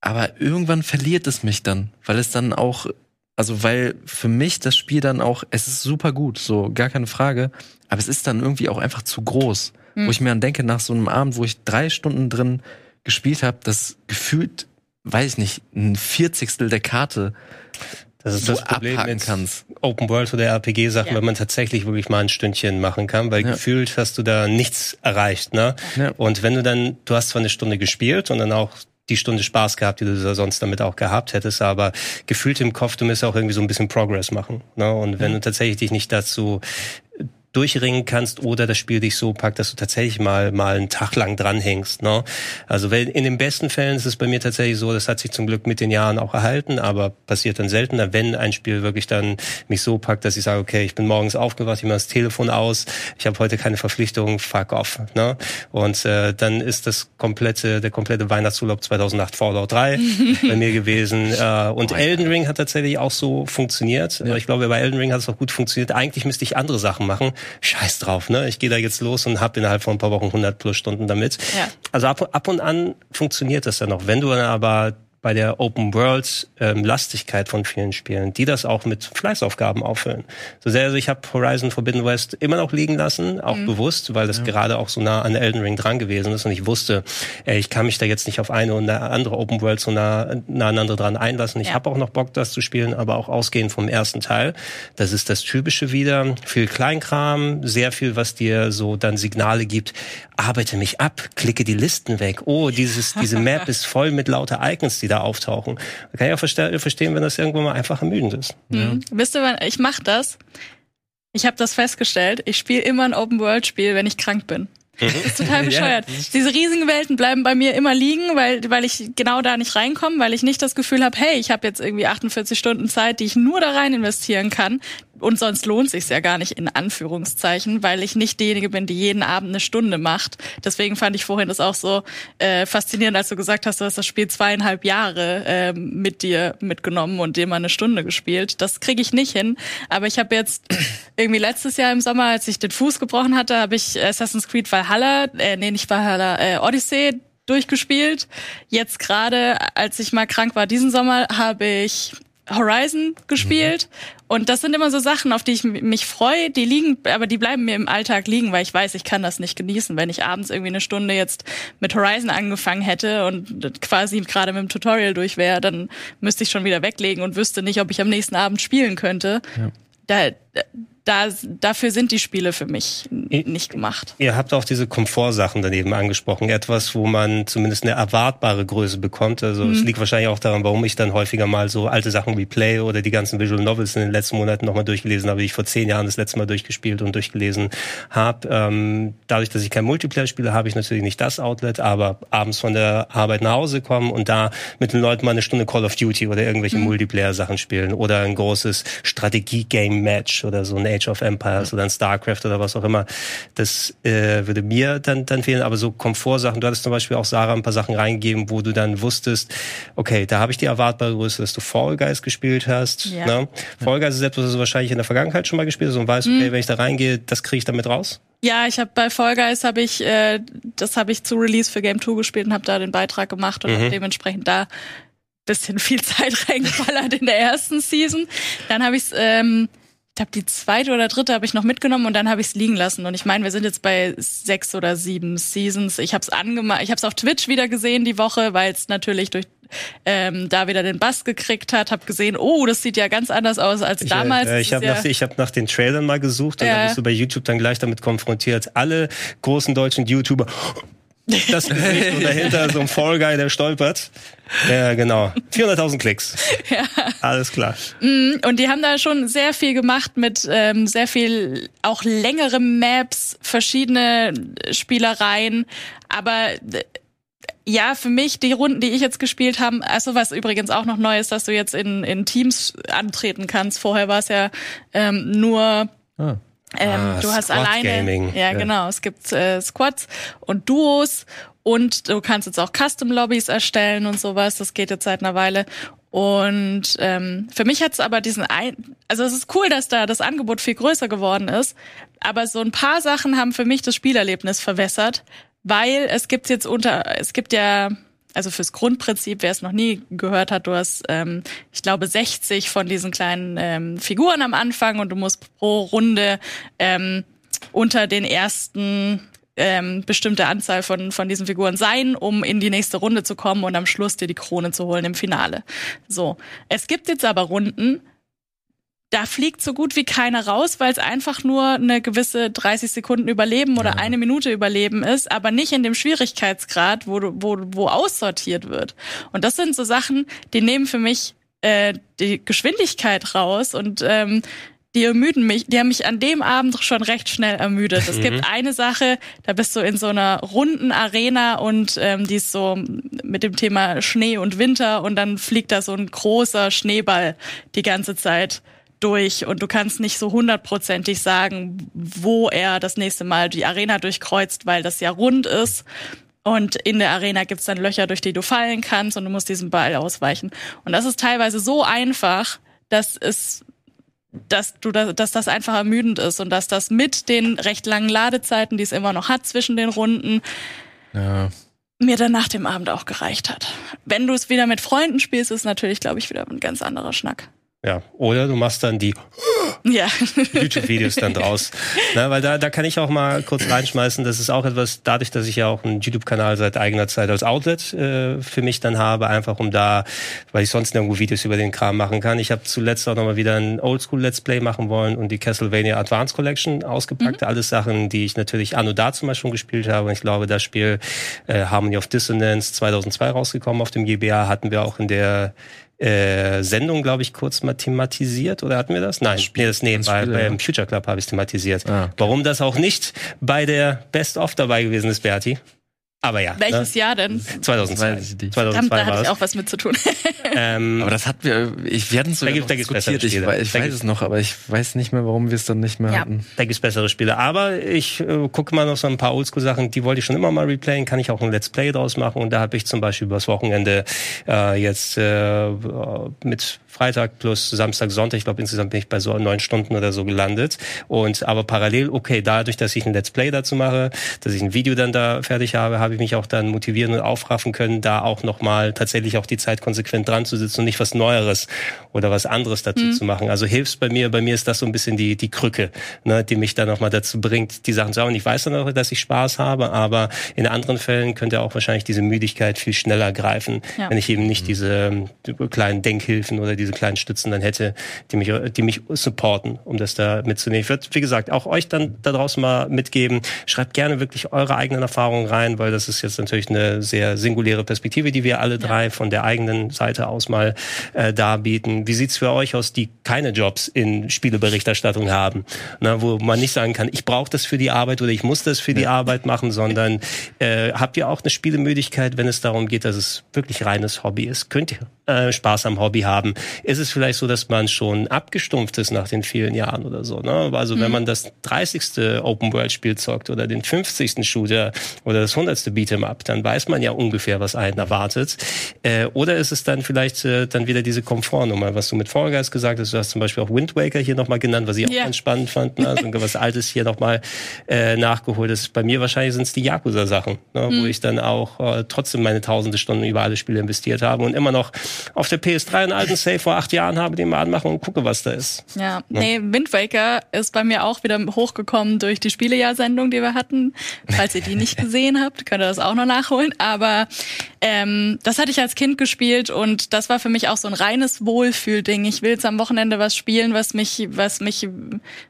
Aber irgendwann verliert es mich dann, weil es dann auch, also weil für mich das Spiel dann auch, es ist super gut, so gar keine Frage, aber es ist dann irgendwie auch einfach zu groß. Hm. Wo ich mir dann denke, nach so einem Abend, wo ich drei Stunden drin gespielt habe, das gefühlt, weiß ich nicht, ein Vierzigstel der Karte das ist so das Problem mit kannst. Open World oder RPG-Sachen, ja. wenn man tatsächlich wirklich mal ein Stündchen machen kann, weil ja. gefühlt hast du da nichts erreicht, ne? Ja. Und wenn du dann, du hast zwar eine Stunde gespielt und dann auch die Stunde Spaß gehabt, die du sonst damit auch gehabt hättest, aber gefühlt im Kopf, du musst auch irgendwie so ein bisschen Progress machen. Ne? Und wenn du tatsächlich dich nicht dazu durchringen kannst oder das Spiel dich so packt, dass du tatsächlich mal mal einen Tag lang dranhängst. Ne? Also wenn, in den besten Fällen ist es bei mir tatsächlich so, das hat sich zum Glück mit den Jahren auch erhalten, aber passiert dann seltener, wenn ein Spiel wirklich dann mich so packt, dass ich sage, okay, ich bin morgens aufgewacht, ich mache das Telefon aus, ich habe heute keine Verpflichtung, fuck off. Ne? Und äh, dann ist das komplette, der komplette Weihnachtsurlaub 2008 Fallout 3 bei mir gewesen. Äh, und oh Elden Ring hat tatsächlich auch so funktioniert. Ja. Ich glaube, bei Elden Ring hat es auch gut funktioniert. Eigentlich müsste ich andere Sachen machen scheiß drauf, ne? Ich gehe da jetzt los und habe innerhalb von ein paar Wochen 100 plus Stunden damit. Ja. Also ab, ab und an funktioniert das ja noch. Wenn du dann aber bei der Open World ähm, Lastigkeit von vielen Spielen, die das auch mit Fleißaufgaben auffüllen. So sehr, also ich habe Horizon Forbidden West immer noch liegen lassen, auch mhm. bewusst, weil das ja. gerade auch so nah an Elden Ring dran gewesen ist und ich wusste, ey, ich kann mich da jetzt nicht auf eine oder andere Open World so nah, nah aneinander dran einlassen. Ich ja. habe auch noch Bock, das zu spielen, aber auch ausgehend vom ersten Teil. Das ist das Typische wieder. Viel Kleinkram, sehr viel, was dir so dann Signale gibt. Arbeite mich ab, klicke die Listen weg. Oh, dieses, diese Map <laughs> ist voll mit lauter Icons, die da auftauchen. Da kann ich auch verstehen, wenn das irgendwann mal einfach ermüdend ist. Mhm. Ja. Wisst ihr, ich mache das. Ich habe das festgestellt. Ich spiele immer ein Open-World-Spiel, wenn ich krank bin. Das ist total <laughs> bescheuert. ja, Diese riesigen Welten bleiben bei mir immer liegen, weil, weil ich genau da nicht reinkomme, weil ich nicht das Gefühl habe, hey, ich habe jetzt irgendwie 48 Stunden Zeit, die ich nur da rein investieren kann. Und sonst lohnt sich's ja gar nicht in Anführungszeichen, weil ich nicht diejenige bin, die jeden Abend eine Stunde macht. Deswegen fand ich vorhin das auch so äh, faszinierend, als du gesagt hast, du hast das Spiel zweieinhalb Jahre äh, mit dir mitgenommen und dir mal eine Stunde gespielt. Das kriege ich nicht hin. Aber ich habe jetzt <clears throat> irgendwie letztes Jahr im Sommer, als ich den Fuß gebrochen hatte, habe ich Assassin's Creed Valhalla, äh, nee, nicht Valhalla, äh, Odyssey durchgespielt. Jetzt gerade, als ich mal krank war diesen Sommer, habe ich Horizon gespielt. Mhm. Und das sind immer so Sachen, auf die ich mich freue. Die liegen, aber die bleiben mir im Alltag liegen, weil ich weiß, ich kann das nicht genießen. Wenn ich abends irgendwie eine Stunde jetzt mit Horizon angefangen hätte und quasi gerade mit dem Tutorial durch wäre, dann müsste ich schon wieder weglegen und wüsste nicht, ob ich am nächsten Abend spielen könnte. Ja. Da, da, dafür sind die Spiele für mich nicht gemacht. Ihr habt auch diese Komfortsachen daneben angesprochen. Etwas, wo man zumindest eine erwartbare Größe bekommt. Also mhm. es liegt wahrscheinlich auch daran, warum ich dann häufiger mal so alte Sachen wie Play oder die ganzen Visual Novels in den letzten Monaten nochmal durchgelesen habe, die ich vor zehn Jahren das letzte Mal durchgespielt und durchgelesen habe. Ähm, dadurch, dass ich kein Multiplayer spiele, habe ich natürlich nicht das Outlet, aber abends von der Arbeit nach Hause kommen und da mit den Leuten mal eine Stunde Call of Duty oder irgendwelche mhm. Multiplayer-Sachen spielen oder ein großes Strategie-Game-Match oder so eine Age of Empires oder ein StarCraft oder was auch immer. Das äh, würde mir dann, dann fehlen. Aber so Komfortsachen, du hattest zum Beispiel auch Sarah ein paar Sachen reingegeben, wo du dann wusstest, okay, da habe ich die erwartbare Größe, dass du Fall Guys gespielt hast. Ja. Ne? Fall Guys ist etwas, was du wahrscheinlich in der Vergangenheit schon mal gespielt hast und weißt, okay, mhm. wenn ich da reingehe, das kriege ich damit raus. Ja, ich habe bei Fall Guys habe ich äh, das habe ich zu Release für Game 2 gespielt und habe da den Beitrag gemacht und mhm. dementsprechend da bisschen <laughs> viel Zeit reingeballert in der ersten Season. Dann habe ich es ähm, glaube, die zweite oder dritte habe ich noch mitgenommen und dann habe ich es liegen lassen. Und ich meine, wir sind jetzt bei sechs oder sieben Seasons. Ich habe es angemacht, ich habe es auf Twitch wieder gesehen die Woche, weil es natürlich durch ähm, da wieder den Bass gekriegt hat, habe gesehen, oh, das sieht ja ganz anders aus als damals. Äh, ich habe ja nach, ich hab nach den Trailern mal gesucht und ja. dann bist du bei YouTube dann gleich damit konfrontiert. Alle großen deutschen YouTuber das Gesicht und dahinter so ein Fall Guy, der stolpert. Ja, genau. 400.000 Klicks. <laughs> Ja. Alles klar. Mm, und die haben da schon sehr viel gemacht mit ähm, sehr viel auch längere Maps, verschiedene Spielereien. Aber äh, ja, für mich, die Runden, die ich jetzt gespielt habe, also was übrigens auch noch neu ist, dass du jetzt in, in Teams antreten kannst. Vorher war es ja ähm, nur ah. Ähm, ah, du hast Squad alleine, Gaming. Ja, ja, genau. Es gibt äh, Squads und Duos und du kannst jetzt auch Custom Lobbys erstellen und sowas. Das geht jetzt seit einer Weile. Und ähm, für mich hat es aber diesen ein, also es ist cool, dass da das Angebot viel größer geworden ist. Aber so ein paar Sachen haben für mich das Spielerlebnis verwässert, weil es gibt jetzt unter, es gibt ja also fürs Grundprinzip, wer es noch nie gehört hat, du hast, ähm, ich glaube, 60 von diesen kleinen ähm, Figuren am Anfang und du musst pro Runde ähm, unter den ersten ähm, bestimmte Anzahl von, von diesen Figuren sein, um in die nächste Runde zu kommen und am Schluss dir die Krone zu holen im Finale. So. Es gibt jetzt aber Runden, da fliegt so gut wie keiner raus, weil es einfach nur eine gewisse 30 Sekunden Überleben oder ja. eine Minute Überleben ist, aber nicht in dem Schwierigkeitsgrad, wo, wo, wo aussortiert wird. Und das sind so Sachen, die nehmen für mich äh, die Geschwindigkeit raus und ähm, die ermüden mich, die haben mich an dem Abend schon recht schnell ermüdet. Es mhm. gibt eine Sache, da bist du in so einer runden Arena und ähm, die ist so mit dem Thema Schnee und Winter und dann fliegt da so ein großer Schneeball die ganze Zeit durch und du kannst nicht so hundertprozentig sagen, wo er das nächste Mal die Arena durchkreuzt, weil das ja rund ist. Und in der Arena gibt's dann Löcher, durch die du fallen kannst und du musst diesen Ball ausweichen. Und das ist teilweise so einfach, dass es dass du da, dass das einfach ermüdend ist und dass das mit den recht langen Ladezeiten, die es immer noch hat zwischen den Runden, ja. mir dann nach dem Abend auch gereicht hat. Wenn du es wieder mit Freunden spielst, ist natürlich, glaube ich, wieder ein ganz anderer Schnack. Ja, oder du machst dann die <laughs> ja. YouTube-Videos dann draus. Na, weil da, da kann ich auch mal kurz reinschmeißen, das ist auch etwas, dadurch, dass ich ja auch einen YouTube-Kanal seit eigener Zeit als Outlet äh, für mich dann habe, einfach um da, weil ich sonst nirgendwo Videos über den Kram machen kann. Ich habe zuletzt auch nochmal wieder ein Oldschool-Let's Play machen wollen und die Castlevania Advance Collection ausgepackt. Mhm. Alles Sachen, die ich natürlich anno da zum Beispiel schon gespielt habe. Und ich glaube, das Spiel äh, Harmony of Dissonance 2002 rausgekommen auf dem GBA hatten wir auch in der äh, Sendung, glaube ich, kurz mal thematisiert. Oder hatten wir das? Nein, das nee, das, nee bei, Spiel, beim Future Club habe ich thematisiert. Ah, okay. Warum das auch nicht bei der Best of dabei gewesen ist, Berti. Aber ja. Welches ne? Jahr denn? 2002. 2002 da hatte ich auch was mit zu tun. <laughs> ähm, aber das hatten wir, ich, wir hatten es sogar da gibt, da diskutiert. Ich, ich weiß es noch, aber ich weiß nicht mehr, warum wir es dann nicht mehr ja. hatten. Da gibt's bessere Spiele. Aber ich äh, gucke mal noch so ein paar Oldschool-Sachen, die wollte ich schon immer mal replayen, kann ich auch ein Let's Play draus machen. Und da habe ich zum Beispiel übers Wochenende äh, jetzt äh, mit Freitag plus Samstag, Sonntag. Ich glaube, insgesamt bin ich bei so neun Stunden oder so gelandet. Und aber parallel, okay, dadurch, dass ich ein Let's Play dazu mache, dass ich ein Video dann da fertig habe, habe ich mich auch dann motivieren und aufraffen können, da auch nochmal tatsächlich auch die Zeit konsequent dran zu sitzen und nicht was Neueres oder was anderes dazu mhm. zu machen. Also hilfst bei mir, bei mir ist das so ein bisschen die, die Krücke, ne, die mich dann nochmal dazu bringt, die Sachen zu haben. Ich weiß dann auch, dass ich Spaß habe, aber in anderen Fällen könnte auch wahrscheinlich diese Müdigkeit viel schneller greifen, ja. wenn ich eben nicht diese kleinen Denkhilfen oder diese kleinen Stützen dann hätte, die mich, die mich supporten, um das da mitzunehmen. Ich würde, wie gesagt, auch euch dann da draußen mal mitgeben. Schreibt gerne wirklich eure eigenen Erfahrungen rein, weil das ist jetzt natürlich eine sehr singuläre Perspektive, die wir alle drei ja. von der eigenen Seite aus mal äh, darbieten. Wie sieht's für euch aus, die keine Jobs in Spieleberichterstattung haben, na, wo man nicht sagen kann, ich brauche das für die Arbeit oder ich muss das für die Arbeit machen, sondern äh, habt ihr auch eine Spielemüdigkeit, wenn es darum geht, dass es wirklich reines Hobby ist? Könnt ihr äh, Spaß am Hobby haben. Ist es vielleicht so, dass man schon abgestumpft ist nach den vielen Jahren oder so? Ne? Also mhm. wenn man das 30. Open-World-Spiel zockt oder den 50. Shooter oder das 100. Beat'em Up, dann weiß man ja ungefähr, was einen erwartet. Äh, oder ist es dann vielleicht äh, dann wieder diese Komfortnummer, was du mit Fall gesagt hast? Du hast zum Beispiel auch Wind Waker hier nochmal genannt, was ich auch ganz spannend fand. Ne? Also was <laughs> Altes hier nochmal äh, nachgeholt ist. Bei mir wahrscheinlich sind es die Yakuza-Sachen, ne? mhm. wo ich dann auch äh, trotzdem meine tausende Stunden über alle Spiele investiert habe und immer noch auf der PS3 einen alten Save vor acht Jahren habe, den mal anmachen und gucke, was da ist. Ja, ja. nee, Wind Waker ist bei mir auch wieder hochgekommen durch die Spielejahr-Sendung, die wir hatten. Falls ihr die nicht <laughs> gesehen habt, könnt ihr das auch noch nachholen. Aber ähm, das hatte ich als Kind gespielt und das war für mich auch so ein reines Wohlfühlding. Ich will jetzt am Wochenende was spielen, was mich, was mich,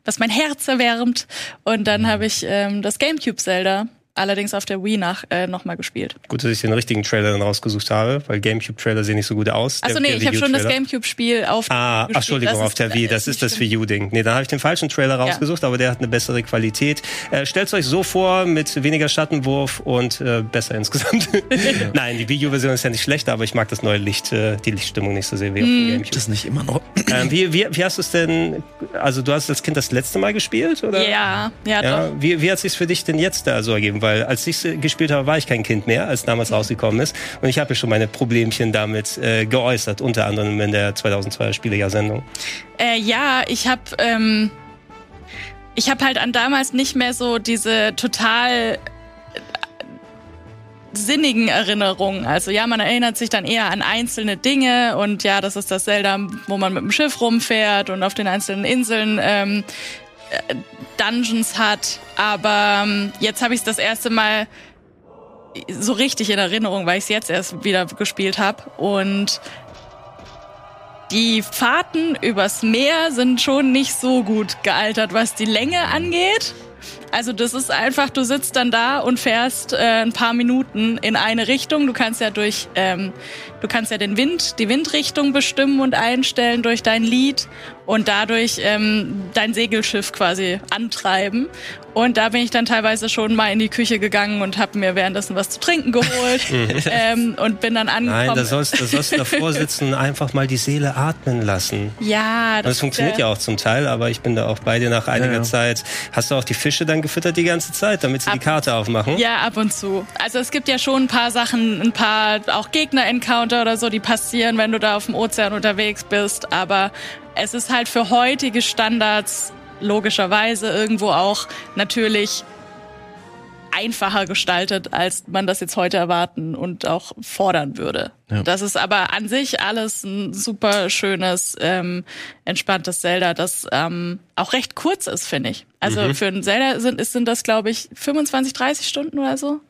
was mein Herz erwärmt. Und dann habe ich ähm, das GameCube Zelda allerdings auf der Wii nach äh, nochmal gespielt. Gut, dass ich den richtigen Trailer dann rausgesucht habe, weil Gamecube-Trailer sehen nicht so gut aus. Achso, nee, ich habe schon das Gamecube-Spiel auf Ah, ach, Entschuldigung, auf der Wii, das ist das Wii U-Ding. Nee, da habe ich den falschen Trailer rausgesucht, ja. aber der hat eine bessere Qualität. Äh, Stellt euch so vor, mit weniger Schattenwurf und äh, besser insgesamt. <laughs> <laughs> Nein, die Wii U-Version ist ja nicht schlechter, aber ich mag das neue Licht, äh, die Lichtstimmung nicht so sehr wie auf dem hm. Gamecube. Das nicht immer noch. Ähm, wie, wie, wie hast du es denn, also du hast als Kind das letzte Mal gespielt, oder? Ja, ja, ja doch. Wie, wie hat sich für dich denn jetzt da so ergeben? Weil als ich gespielt habe, war ich kein Kind mehr, als damals rausgekommen ist. Und ich habe ja schon meine Problemchen damit äh, geäußert, unter anderem in der 2002er Spielejahr-Sendung. Äh, ja, ich habe ähm, ich habe halt an damals nicht mehr so diese total äh, sinnigen Erinnerungen. Also ja, man erinnert sich dann eher an einzelne Dinge und ja, das ist das Zelda, wo man mit dem Schiff rumfährt und auf den einzelnen Inseln ähm, äh, Dungeons hat. Aber ähm, jetzt habe ich es das erste Mal so richtig in Erinnerung, weil ich es jetzt erst wieder gespielt habe. Und die Fahrten übers Meer sind schon nicht so gut gealtert, was die Länge angeht. Also das ist einfach, du sitzt dann da und fährst äh, ein paar Minuten in eine Richtung. Du kannst ja durch, ähm, du kannst ja den Wind, die Windrichtung bestimmen und einstellen durch dein Lied und dadurch ähm, dein Segelschiff quasi antreiben. Und da bin ich dann teilweise schon mal in die Küche gegangen und habe mir währenddessen was zu trinken geholt <laughs> ähm, und bin dann angekommen. Nein, da sollst, da sollst du davor sitzen <laughs> einfach mal die Seele atmen lassen. Ja, das, das funktioniert ja auch zum Teil, aber ich bin da auch bei dir nach einiger ja. Zeit. Hast du auch die Fische dann gefüttert die ganze Zeit, damit sie ab, die Karte aufmachen? Ja, ab und zu. Also es gibt ja schon ein paar Sachen, ein paar auch Gegner-Encounter oder so, die passieren, wenn du da auf dem Ozean unterwegs bist, aber es ist halt für heutige Standards logischerweise irgendwo auch natürlich einfacher gestaltet, als man das jetzt heute erwarten und auch fordern würde. Ja. Das ist aber an sich alles ein super schönes, ähm, entspanntes Zelda, das ähm, auch recht kurz ist, finde ich. Also mhm. für ein Zelda sind, sind das, glaube ich, 25, 30 Stunden oder so.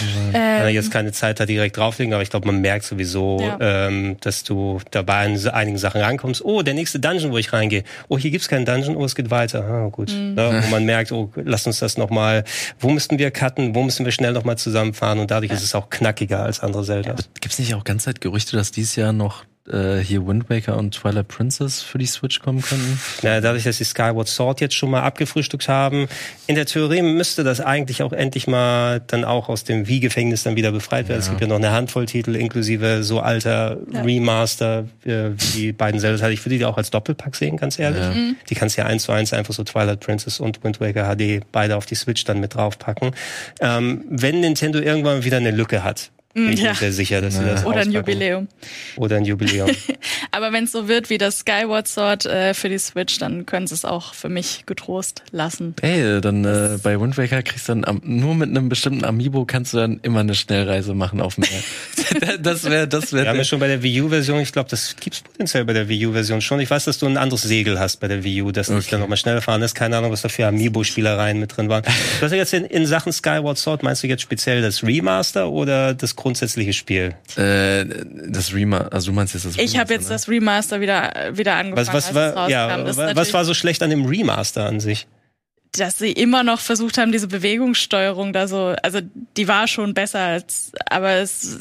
Ich kann ähm, jetzt keine Zeit da direkt drauflegen, aber ich glaube, man merkt sowieso, ja. ähm, dass du dabei an einigen Sachen rankommst. Oh, der nächste Dungeon, wo ich reingehe. Oh, hier gibt's keinen Dungeon. Oh, es geht weiter. Ah, gut. Mhm. Ja, wo <laughs> man merkt, oh, lass uns das nochmal, wo müssten wir cutten, wo müssen wir schnell nochmal zusammenfahren und dadurch ja. ist es auch knackiger als andere Zelda. Gibt's nicht auch ganz Zeit Gerüchte, dass dieses Jahr noch äh, hier Wind Waker und Twilight Princess für die Switch kommen könnten? Ja, dadurch, dass sie Skyward Sword jetzt schon mal abgefrühstückt haben, in der Theorie müsste das eigentlich auch endlich mal dann auch aus dem Wii-Gefängnis dann wieder befreit werden. Ja. Es gibt ja noch eine Handvoll Titel inklusive so alter ja. Remaster äh, wie die beiden Zelda. Ich würde die auch als Doppelpack sehen, ganz ehrlich. Ja. Mhm. Die kannst du ja eins zu eins einfach so Twilight Princess und Wind Waker HD beide auf die Switch dann mit draufpacken. Ähm, wenn Nintendo irgendwann wieder eine Lücke hat, Bin ich ja. sehr sicher, dass sie das Oder ein Jubiläum. Oder ein Jubiläum. <laughs> Aber wenn es so wird wie das Skyward Sword äh, für die Switch, dann können sie es auch für mich getrost lassen. Ey, dann äh, bei Wind Waker kriegst du dann nur mit einem bestimmten Amiibo kannst du dann immer eine Schnellreise machen auf dem Meer. <laughs> <laughs> das wäre, das wäre. Wir haben ja schon bei der Wii U-Version, ich glaube, das gibt's potenziell bei der Wii U-Version schon. Ich weiß, dass du ein anderes Segel hast bei der Wii U, dass okay. du dann nochmal schneller fahren ist. Keine Ahnung, was da für Amiibo-Spielereien mit drin waren. Du hast ja jetzt in, in Sachen Skyward Sword, meinst du jetzt speziell das Remaster oder das grundsätzliche Spiel? Äh, das Remaster, also du meinst jetzt das Remaster? Ich habe jetzt ne? das Remaster wieder, wieder angefangen. Was, was, war, ja, was war so schlecht an dem Remaster an sich? Dass sie immer noch versucht haben, diese Bewegungssteuerung da so, also die war schon besser als, aber es,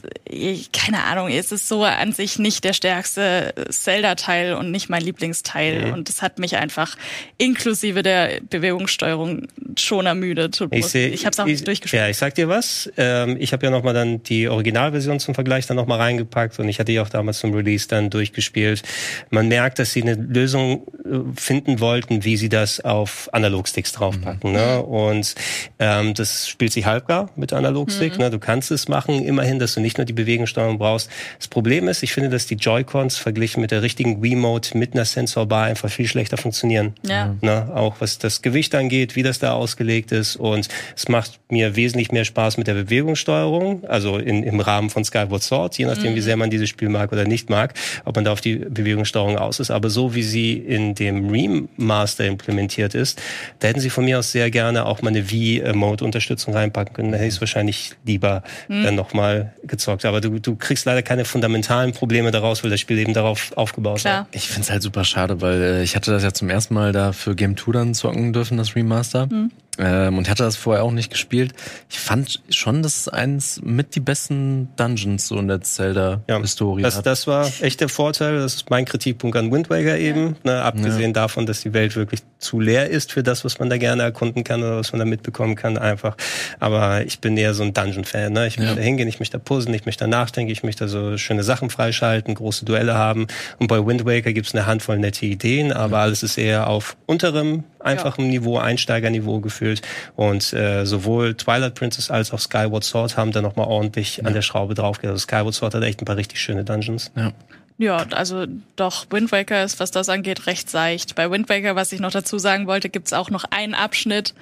keine Ahnung, es ist so an sich nicht der stärkste Zelda-Teil und nicht mein Lieblingsteil. Mhm. Und das hat mich einfach inklusive der Bewegungssteuerung schon ermüdet. Ich, seh, ich habe es auch nicht durchgespielt. Ja, ich sag dir was. Ähm, ich habe ja nochmal dann die Originalversion zum Vergleich dann nochmal reingepackt und ich hatte die auch damals zum Release dann durchgespielt. Man merkt, dass sie eine Lösung äh, finden wollten, wie sie das auf Analogsticks draufpacken. Mhm. Ne? Und ähm, das spielt sich halbgar mit Analogstick. Mhm. Ne? Du kannst es machen, immerhin, dass du nicht nur die Bewegungssteuerung brauchst. Das Problem ist, ich finde, dass die Joy-Cons verglichen mit der richtigen Wii-Mode mit einer Sensorbar einfach viel schlechter funktionieren. Ja. Ne? Auch was das Gewicht angeht, wie das da ausgelegt ist. Und es macht mir wesentlich mehr Spaß mit der Bewegungssteuerung, also in, im Rahmen von Skyward Sword, je nachdem, mhm. wie sehr man dieses Spiel mag oder nicht mag, ob man da auf die Bewegungssteuerung aus ist. Aber so wie sie in dem Remaster implementiert ist, da hätten sie von mir aus sehr gerne auch mal eine V-Mode-Unterstützung reinpacken können. Da hätte ich es wahrscheinlich lieber mhm. dann nochmal gezockt. Aber du, du kriegst leider keine fundamentalen Probleme daraus, weil das Spiel eben darauf aufgebaut Klar. ist. Ich finde es halt super schade, weil äh, ich hatte das ja zum ersten Mal da für Game 2 dann zocken dürfen, das Remaster. Mhm. Ähm, und hatte das vorher auch nicht gespielt. Ich fand schon, dass es eins mit die besten Dungeons so in der Zelda-Historie ja, das, das war echt der Vorteil. Das ist mein Kritikpunkt an Wind Waker eben. Ne, abgesehen ja. davon, dass die Welt wirklich zu leer ist für das, was man da gerne erkunden kann oder was man da mitbekommen kann einfach. Aber ich bin eher so ein Dungeon-Fan. Ne? Ich möchte ja. da hingehen, ich möchte da puzzeln, ich möchte da nachdenken, ich möchte da so schöne Sachen freischalten, große Duelle haben. Und bei Wind Waker gibt's eine Handvoll nette Ideen, aber alles ist eher auf unterem, einfachem Niveau, Einsteigerniveau gefühlt. Und äh, sowohl Twilight Princess als auch Skyward Sword haben da nochmal ordentlich ja. an der Schraube draufgehört. Also Skyward Sword hat echt ein paar richtig schöne Dungeons. Ja. Ja, also doch, Wind Waker ist, was das angeht, recht seicht. Bei Wind Waker, was ich noch dazu sagen wollte, gibt's auch noch einen Abschnitt.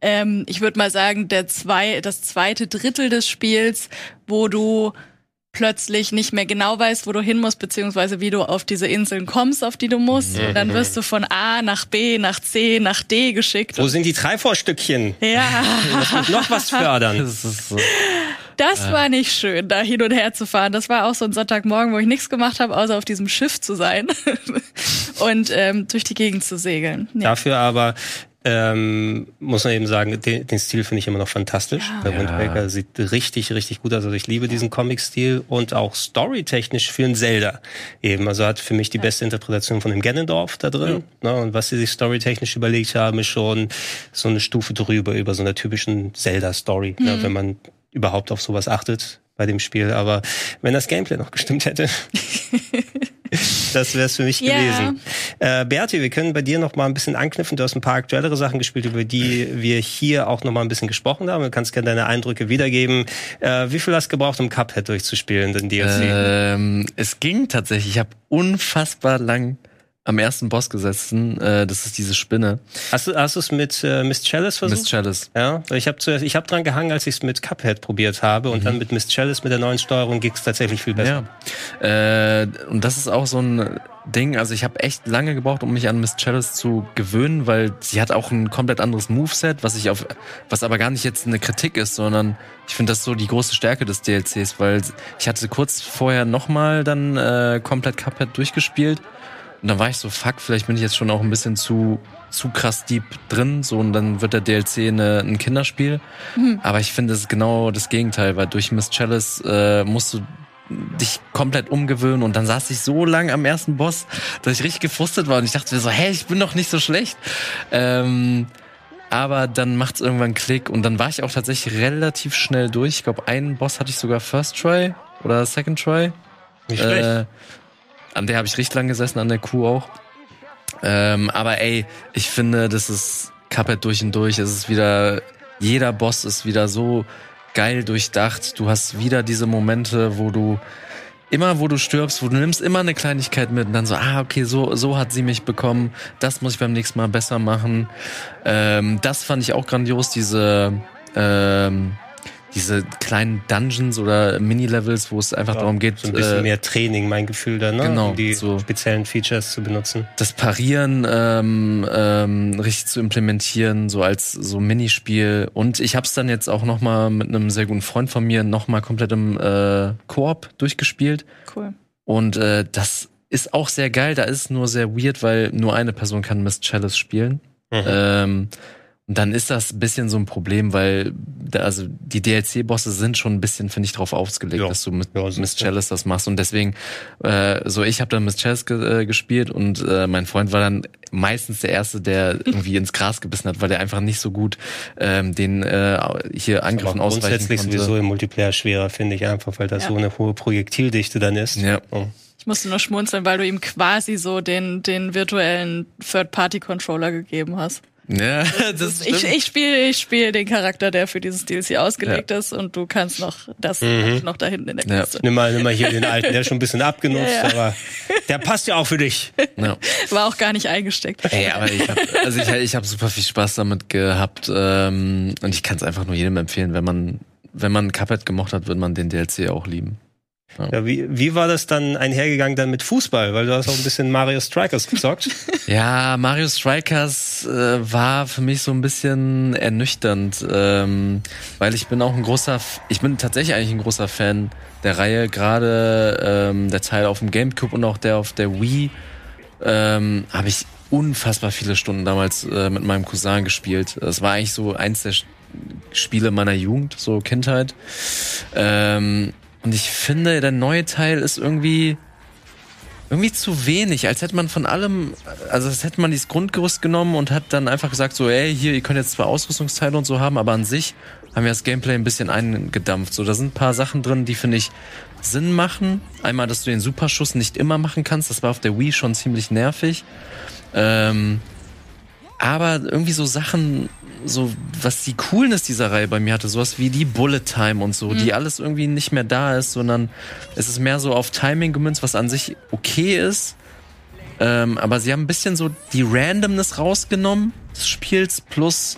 Ähm, ich würde mal sagen, der zwei, das zweite Drittel des Spiels, wo du plötzlich nicht mehr genau weißt, wo du hin musst, beziehungsweise wie du auf diese Inseln kommst, auf die du musst. Mhm. Und dann wirst du von A nach B, nach C, nach D geschickt. Wo sind die Dreivorstückchen? Ja. <laughs> Das muss noch was fördern. Das, so. das war nicht schön, da hin und her zu fahren. Das war auch so ein Sonntagmorgen, wo ich nichts gemacht habe, außer auf diesem Schiff zu sein <laughs> und ähm, durch die Gegend zu segeln. Ja. Dafür aber ähm, muss man eben sagen, den, den Stil finde ich immer noch fantastisch. Ja. Der Wind Waker sieht richtig, richtig gut aus. Also ich liebe diesen Comic-Stil und auch storytechnisch für ein Zelda eben. Also hat für mich die beste Interpretation von dem Ganondorf da drin. Ja. Ne? Und was sie sich storytechnisch überlegt haben, ist schon so eine Stufe drüber über so einer typischen Zelda-Story, ne? mhm. ne? wenn man überhaupt auf sowas achtet bei dem Spiel. Aber wenn das Gameplay noch gestimmt hätte. <laughs> Das wäre es für mich ja. gewesen. Äh, Berti, wir können bei dir noch mal ein bisschen anknüpfen. Du hast ein paar aktuellere Sachen gespielt, über die wir hier auch noch mal ein bisschen gesprochen haben. Du kannst gerne deine Eindrücke wiedergeben. Äh, wie viel hast du gebraucht, um Cuphead durchzuspielen, den DLC? Ähm, es ging tatsächlich. Ich habe unfassbar lang am ersten Boss gesessen. Äh, das ist diese Spinne. Hast du hast du es mit äh, Miss Chalice versucht? Miss Chalice. Ja, ich habe zuerst ich habe dran gehangen, als ich es mit Cuphead probiert habe und mhm. dann mit Miss Chalice mit der neuen Steuerung ging es tatsächlich viel besser. Ja. Äh, und das ist auch so ein Ding, also ich habe echt lange gebraucht, um mich an Miss Chalice zu gewöhnen, weil sie hat auch ein komplett anderes Moveset, was ich auf was aber gar nicht jetzt eine Kritik ist, sondern ich finde das so die große Stärke des DLCs, weil ich hatte kurz vorher nochmal dann äh, komplett Cuphead durchgespielt und dann war ich so, fuck, vielleicht bin ich jetzt schon auch ein bisschen zu, zu krass deep drin, so, und dann wird der DLC eine, ein Kinderspiel. Mhm. Aber ich finde, es ist genau das Gegenteil, weil durch Miss Chalice äh, musst du dich komplett umgewöhnen und dann saß ich so lang am ersten Boss, dass ich richtig gefrustet war und ich dachte mir so, hey, ich bin doch nicht so schlecht. Ähm, aber dann macht's irgendwann Klick und dann war ich auch tatsächlich relativ schnell durch. Ich glaube, einen Boss hatte ich sogar First Try oder Second Try. Nicht schlecht. Äh, an der habe ich richtig lang gesessen, an der Kuh auch. Ähm, aber ey, ich finde, das ist Cuphead durch und durch. Es ist wieder, jeder Boss ist wieder so geil durchdacht. Du hast wieder diese Momente, wo du immer wo du stirbst, wo du nimmst immer eine Kleinigkeit mit und dann so, ah, okay, so, so hat sie mich bekommen, das muss ich beim nächsten Mal besser machen. Ähm, das fand ich auch grandios, diese ähm, diese kleinen Dungeons oder Mini-Levels, wo es einfach ja, darum geht. So ein bisschen äh, mehr Training, mein Gefühl da, ne? Genau. Um die so speziellen Features zu benutzen. Das Parieren ähm, ähm, richtig zu implementieren, so als so Minispiel. Und ich habe es dann jetzt auch noch mal mit einem sehr guten Freund von mir noch mal komplett im äh, Koop durchgespielt. Cool. Und äh, das ist auch sehr geil. Da ist nur sehr weird, weil nur eine Person kann Miss Chalice spielen. Mhm. Ähm, dann ist das ein bisschen so ein Problem, weil da, also die DLC-Bosse sind schon ein bisschen, finde ich, darauf ausgelegt, ja. dass du mit ja, Miss Chalice das machst. Und deswegen, äh, so ich habe dann Miss Chalice ge äh, gespielt und äh, mein Freund war dann meistens der Erste, der irgendwie ins Gras gebissen hat, weil der einfach nicht so gut ähm, den äh, hier Angriffen ausweichen konnte. Grundsätzlich sowieso im Multiplayer schwerer, finde ich einfach, weil das ja. so eine hohe Projektildichte dann ist. Ja. Oh. Ich musste nur schmunzeln, weil du ihm quasi so den, den virtuellen Third-Party-Controller gegeben hast. Ja, das ich, ich spiele ich spiel den Charakter, der für dieses DLC ausgelegt ja. ist und du kannst noch das mhm. noch da hinten in der Kiste. Ja. Nimm mal, nimm mal hier den alten, der ist schon ein bisschen abgenutzt, ja, aber der passt ja auch für dich. War auch gar nicht eingesteckt. Ey, aber ich hab, also ich, ich habe super viel Spaß damit gehabt ähm, und ich kann es einfach nur jedem empfehlen, wenn man wenn man Cuphead gemocht hat, wird man den DLC auch lieben. Ja. ja, wie, wie war das dann einhergegangen dann mit Fußball? Weil du hast auch ein bisschen Mario Strikers gezockt. <laughs> ja, Mario Strikers äh, war für mich so ein bisschen ernüchternd, ähm, weil ich bin auch ein großer, ich bin tatsächlich eigentlich ein großer Fan der Reihe, gerade ähm, der Teil auf dem GameCube und auch der auf der Wii ähm, habe ich unfassbar viele Stunden damals äh, mit meinem Cousin gespielt. Das war eigentlich so eins der Spiele meiner Jugend, so Kindheit. Ähm, und ich finde, der neue Teil ist irgendwie irgendwie zu wenig, als hätte man von allem, also als hätte man dieses Grundgerüst genommen und hat dann einfach gesagt so, ey, hier, ihr könnt jetzt zwei Ausrüstungsteile und so haben, aber an sich haben wir das Gameplay ein bisschen eingedampft. So, da sind ein paar Sachen drin, die finde ich Sinn machen. Einmal, dass du den Superschuss nicht immer machen kannst, das war auf der Wii schon ziemlich nervig. Ähm, aber irgendwie so Sachen so, was die Coolness dieser Reihe bei mir hatte, sowas wie die Bullet Time und so, mhm. die alles irgendwie nicht mehr da ist, sondern es ist mehr so auf Timing gemünzt, was an sich okay ist. Ähm, aber sie haben ein bisschen so die Randomness rausgenommen des Spiels, plus,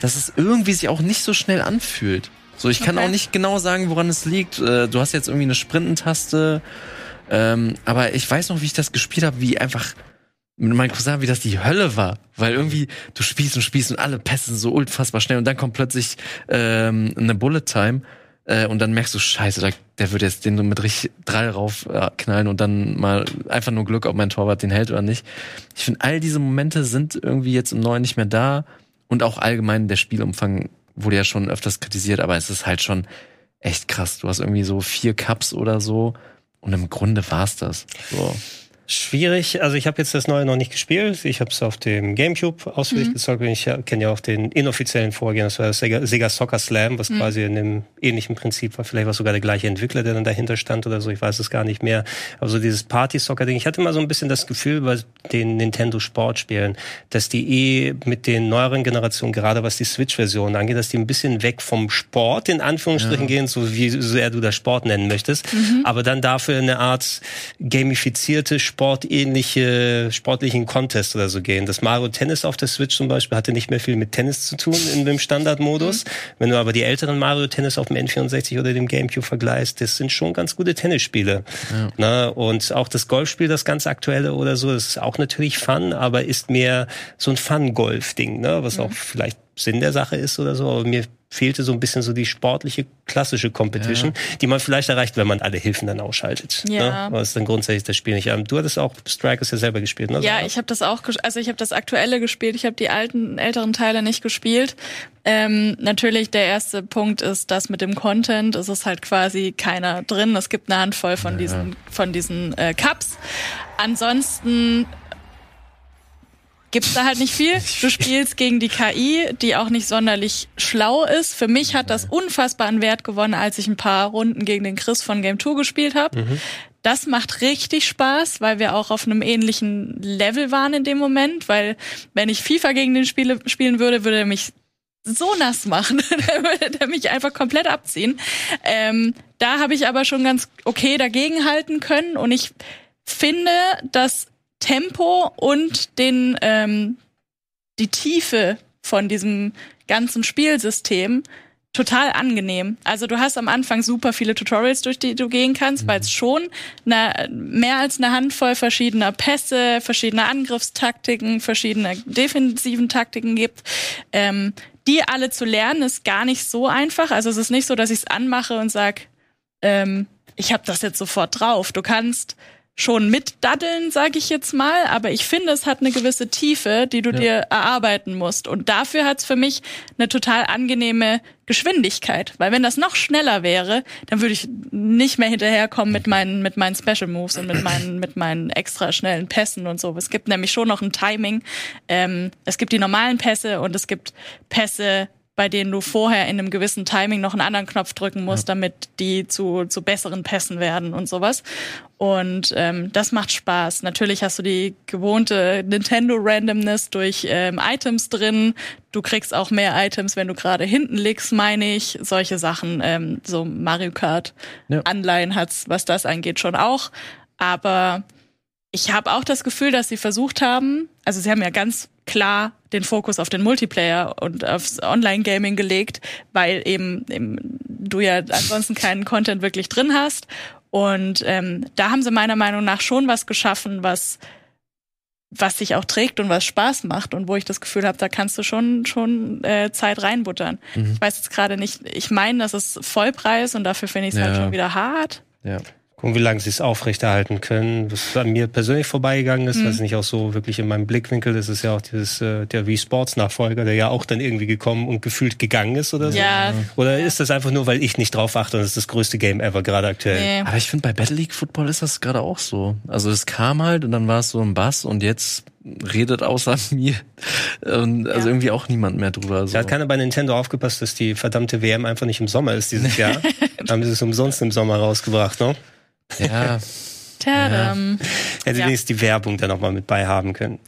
dass es irgendwie sich auch nicht so schnell anfühlt. So, ich kann okay. auch nicht genau sagen, woran es liegt. Äh, du hast jetzt irgendwie eine Sprintentaste, ähm, aber ich weiß noch, wie ich das gespielt habe, wie einfach mit meinem Cousin, wie das die Hölle war. Weil irgendwie, du spielst und spielst und alle Pässe so unfassbar schnell und dann kommt plötzlich ähm, eine Bullet Time äh, und dann merkst du, scheiße, der, der wird jetzt den mit richtig Drall raufknallen äh, und dann mal einfach nur Glück, ob mein Torwart den hält oder nicht. Ich finde, all diese Momente sind irgendwie jetzt im Neuen nicht mehr da und auch allgemein der Spielumfang wurde ja schon öfters kritisiert, aber es ist halt schon echt krass. Du hast irgendwie so vier Cups oder so und im Grunde war's das. So. Schwierig, also ich habe jetzt das neue noch nicht gespielt. Ich habe es auf dem GameCube ausführlich mhm. gezockt. Ich kenne ja auch den inoffiziellen Vorgänger, das war das Sega, Sega Soccer Slam, was mhm. quasi in dem ähnlichen Prinzip war. Vielleicht war sogar der gleiche Entwickler, der dann dahinter stand oder so. Ich weiß es gar nicht mehr. Aber so dieses Party-Soccer-Ding. Ich hatte mal so ein bisschen das Gefühl bei den Nintendo Sportspielen, dass die eh mit den neueren Generationen, gerade was die Switch-Version angeht, dass die ein bisschen weg vom Sport in Anführungsstrichen ja. gehen, so wie sehr du das Sport nennen möchtest. Mhm. Aber dann dafür eine Art gamifizierte Sport sportähnliche, sportlichen Contest oder so gehen. Das Mario Tennis auf der Switch zum Beispiel hatte nicht mehr viel mit Tennis zu tun in dem Standardmodus. Mhm. Wenn du aber die älteren Mario Tennis auf dem N64 oder dem GameCube vergleichst, das sind schon ganz gute Tennisspiele. Ja. Na, und auch das Golfspiel, das ganz aktuelle oder so, das ist auch natürlich Fun, aber ist mehr so ein Fun-Golf-Ding, ne? was mhm. auch vielleicht Sinn der Sache ist oder so. Aber mir fehlte so ein bisschen so die sportliche, klassische Competition, ja. die man vielleicht erreicht, wenn man alle Hilfen dann ausschaltet. Ne? Ja. Ne? Was dann grundsätzlich das Spiel nicht. Du hattest auch Strikers ja selber gespielt, ne? Ja, ich habe das auch, also ich habe das aktuelle gespielt. Ich habe die alten, älteren Teile nicht gespielt. Ähm, natürlich, der erste Punkt ist, dass mit dem Content ist es halt quasi keiner drin. Es gibt eine Handvoll von ja. diesen, von diesen äh, Cups. Ansonsten gibt's da halt nicht viel. Du spielst gegen die KI, die auch nicht sonderlich schlau ist. Für mich hat das unfassbaren Wert gewonnen, als ich ein paar Runden gegen den Chris von Game 2 gespielt habe. Mhm. Das macht richtig Spaß, weil wir auch auf einem ähnlichen Level waren in dem Moment, weil wenn ich FIFA gegen den Spiele, spielen würde, würde er mich so nass machen. <laughs> der würde der mich einfach komplett abziehen. Ähm, da habe ich aber schon ganz okay dagegenhalten können und ich finde, dass Tempo und den ähm, die Tiefe von diesem ganzen Spielsystem total angenehm. Also du hast am Anfang super viele Tutorials, durch die du gehen kannst, mhm. weil es schon eine, mehr als eine Handvoll verschiedener Pässe, verschiedener Angriffstaktiken, verschiedene defensiven Taktiken gibt. Ähm, die alle zu lernen, ist gar nicht so einfach. Also es ist nicht so, dass ich es anmache und sag, ähm, ich habe das jetzt sofort drauf. Du kannst schon mitdaddeln, sage ich jetzt mal, aber ich finde, es hat eine gewisse Tiefe, die du ja. dir erarbeiten musst. Und dafür hat es für mich eine total angenehme Geschwindigkeit, weil wenn das noch schneller wäre, dann würde ich nicht mehr hinterherkommen mit meinen mit meinen Special Moves und mit meinen mit meinen extra schnellen Pässen und so. Es gibt nämlich schon noch ein Timing. Ähm, es gibt die normalen Pässe und es gibt Pässe bei denen du vorher in einem gewissen Timing noch einen anderen Knopf drücken musst, ja. damit die zu, zu besseren Pässen werden und sowas. Und ähm, das macht Spaß. Natürlich hast du die gewohnte Nintendo Randomness durch ähm, Items drin. Du kriegst auch mehr Items, wenn du gerade hinten liegst, meine ich. Solche Sachen, ähm, so Mario Kart ja. Anleihen hat's, was das angeht, schon auch. Aber ich habe auch das Gefühl, dass sie versucht haben, also sie haben ja ganz klar den Fokus auf den Multiplayer und aufs Online-Gaming gelegt, weil eben, eben du ja ansonsten keinen Content wirklich drin hast. Und ähm, da haben sie meiner Meinung nach schon was geschaffen, was was sich auch trägt und was Spaß macht und wo ich das Gefühl habe, da kannst du schon schon äh, Zeit reinbuttern. Mhm. Ich weiß jetzt gerade nicht, ich meine, das ist Vollpreis und dafür finde ich es halt ja. halt schon wieder hart. Ja gucken, wie lange sie es aufrechterhalten können. Was an mir persönlich vorbeigegangen ist, mhm. was nicht auch so wirklich in meinem Blickwinkel ist, ist ja auch dieses äh, der Wii Sports Nachfolger, der ja auch dann irgendwie gekommen und gefühlt gegangen ist oder so. Ja. Oder ja. ist das einfach nur, weil ich nicht drauf achte und das ist das größte Game ever gerade aktuell? Nee. Aber ich finde bei Battle League Football ist das gerade auch so. Also es kam halt und dann war es so ein Bass und jetzt redet außer <laughs> mir und also ja. irgendwie auch niemand mehr drüber. So. Da hat keiner bei Nintendo aufgepasst, dass die verdammte WM einfach nicht im Sommer ist dieses Jahr. <laughs> haben sie es umsonst im Sommer rausgebracht, ne? Ja. Tadam. Ja. Hätte ja. wenigstens die Werbung dann nochmal mit bei haben können.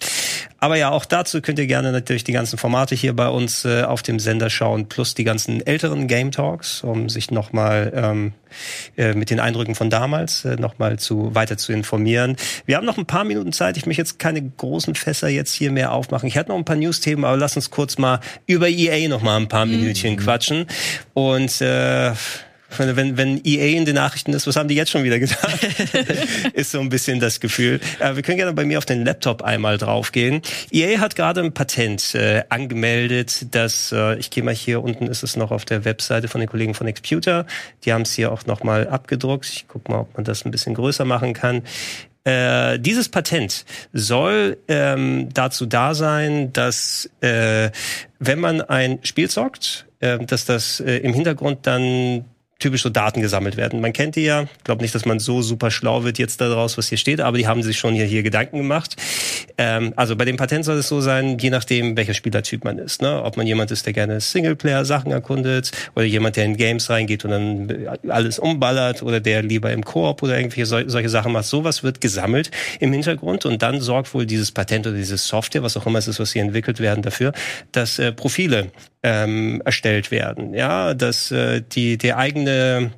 Aber ja, auch dazu könnt ihr gerne natürlich die ganzen Formate hier bei uns äh, auf dem Sender schauen, plus die ganzen älteren Game Talks, um sich nochmal ähm, äh, mit den Eindrücken von damals äh, nochmal zu weiter zu informieren. Wir haben noch ein paar Minuten Zeit. Ich möchte jetzt keine großen Fässer jetzt hier mehr aufmachen. Ich hatte noch ein paar News-Themen, aber lass uns kurz mal über EA noch mal ein paar mhm. Minütchen quatschen. Und äh, wenn, wenn EA in den Nachrichten ist, was haben die jetzt schon wieder getan? <laughs> ist so ein bisschen das Gefühl. Äh, wir können gerne bei mir auf den Laptop einmal draufgehen. EA hat gerade ein Patent äh, angemeldet, das, äh, ich gehe mal hier unten, ist es noch auf der Webseite von den Kollegen von Exputer. Die haben es hier auch nochmal abgedruckt. Ich gucke mal, ob man das ein bisschen größer machen kann. Äh, dieses Patent soll ähm, dazu da sein, dass äh, wenn man ein Spiel zockt, äh, dass das äh, im Hintergrund dann typisch so Daten gesammelt werden. Man kennt die ja. Ich glaube nicht, dass man so super schlau wird jetzt daraus, was hier steht, aber die haben sich schon hier, hier Gedanken gemacht. Ähm, also bei dem Patent soll es so sein, je nachdem, welcher Spielertyp man ist. Ne? Ob man jemand ist, der gerne Singleplayer-Sachen erkundet oder jemand, der in Games reingeht und dann alles umballert oder der lieber im Koop oder irgendwelche sol solche Sachen macht. Sowas wird gesammelt im Hintergrund und dann sorgt wohl dieses Patent oder diese Software, was auch immer es ist, was hier entwickelt werden, dafür, dass äh, Profile ähm, erstellt werden. Ja, dass äh, die der eigene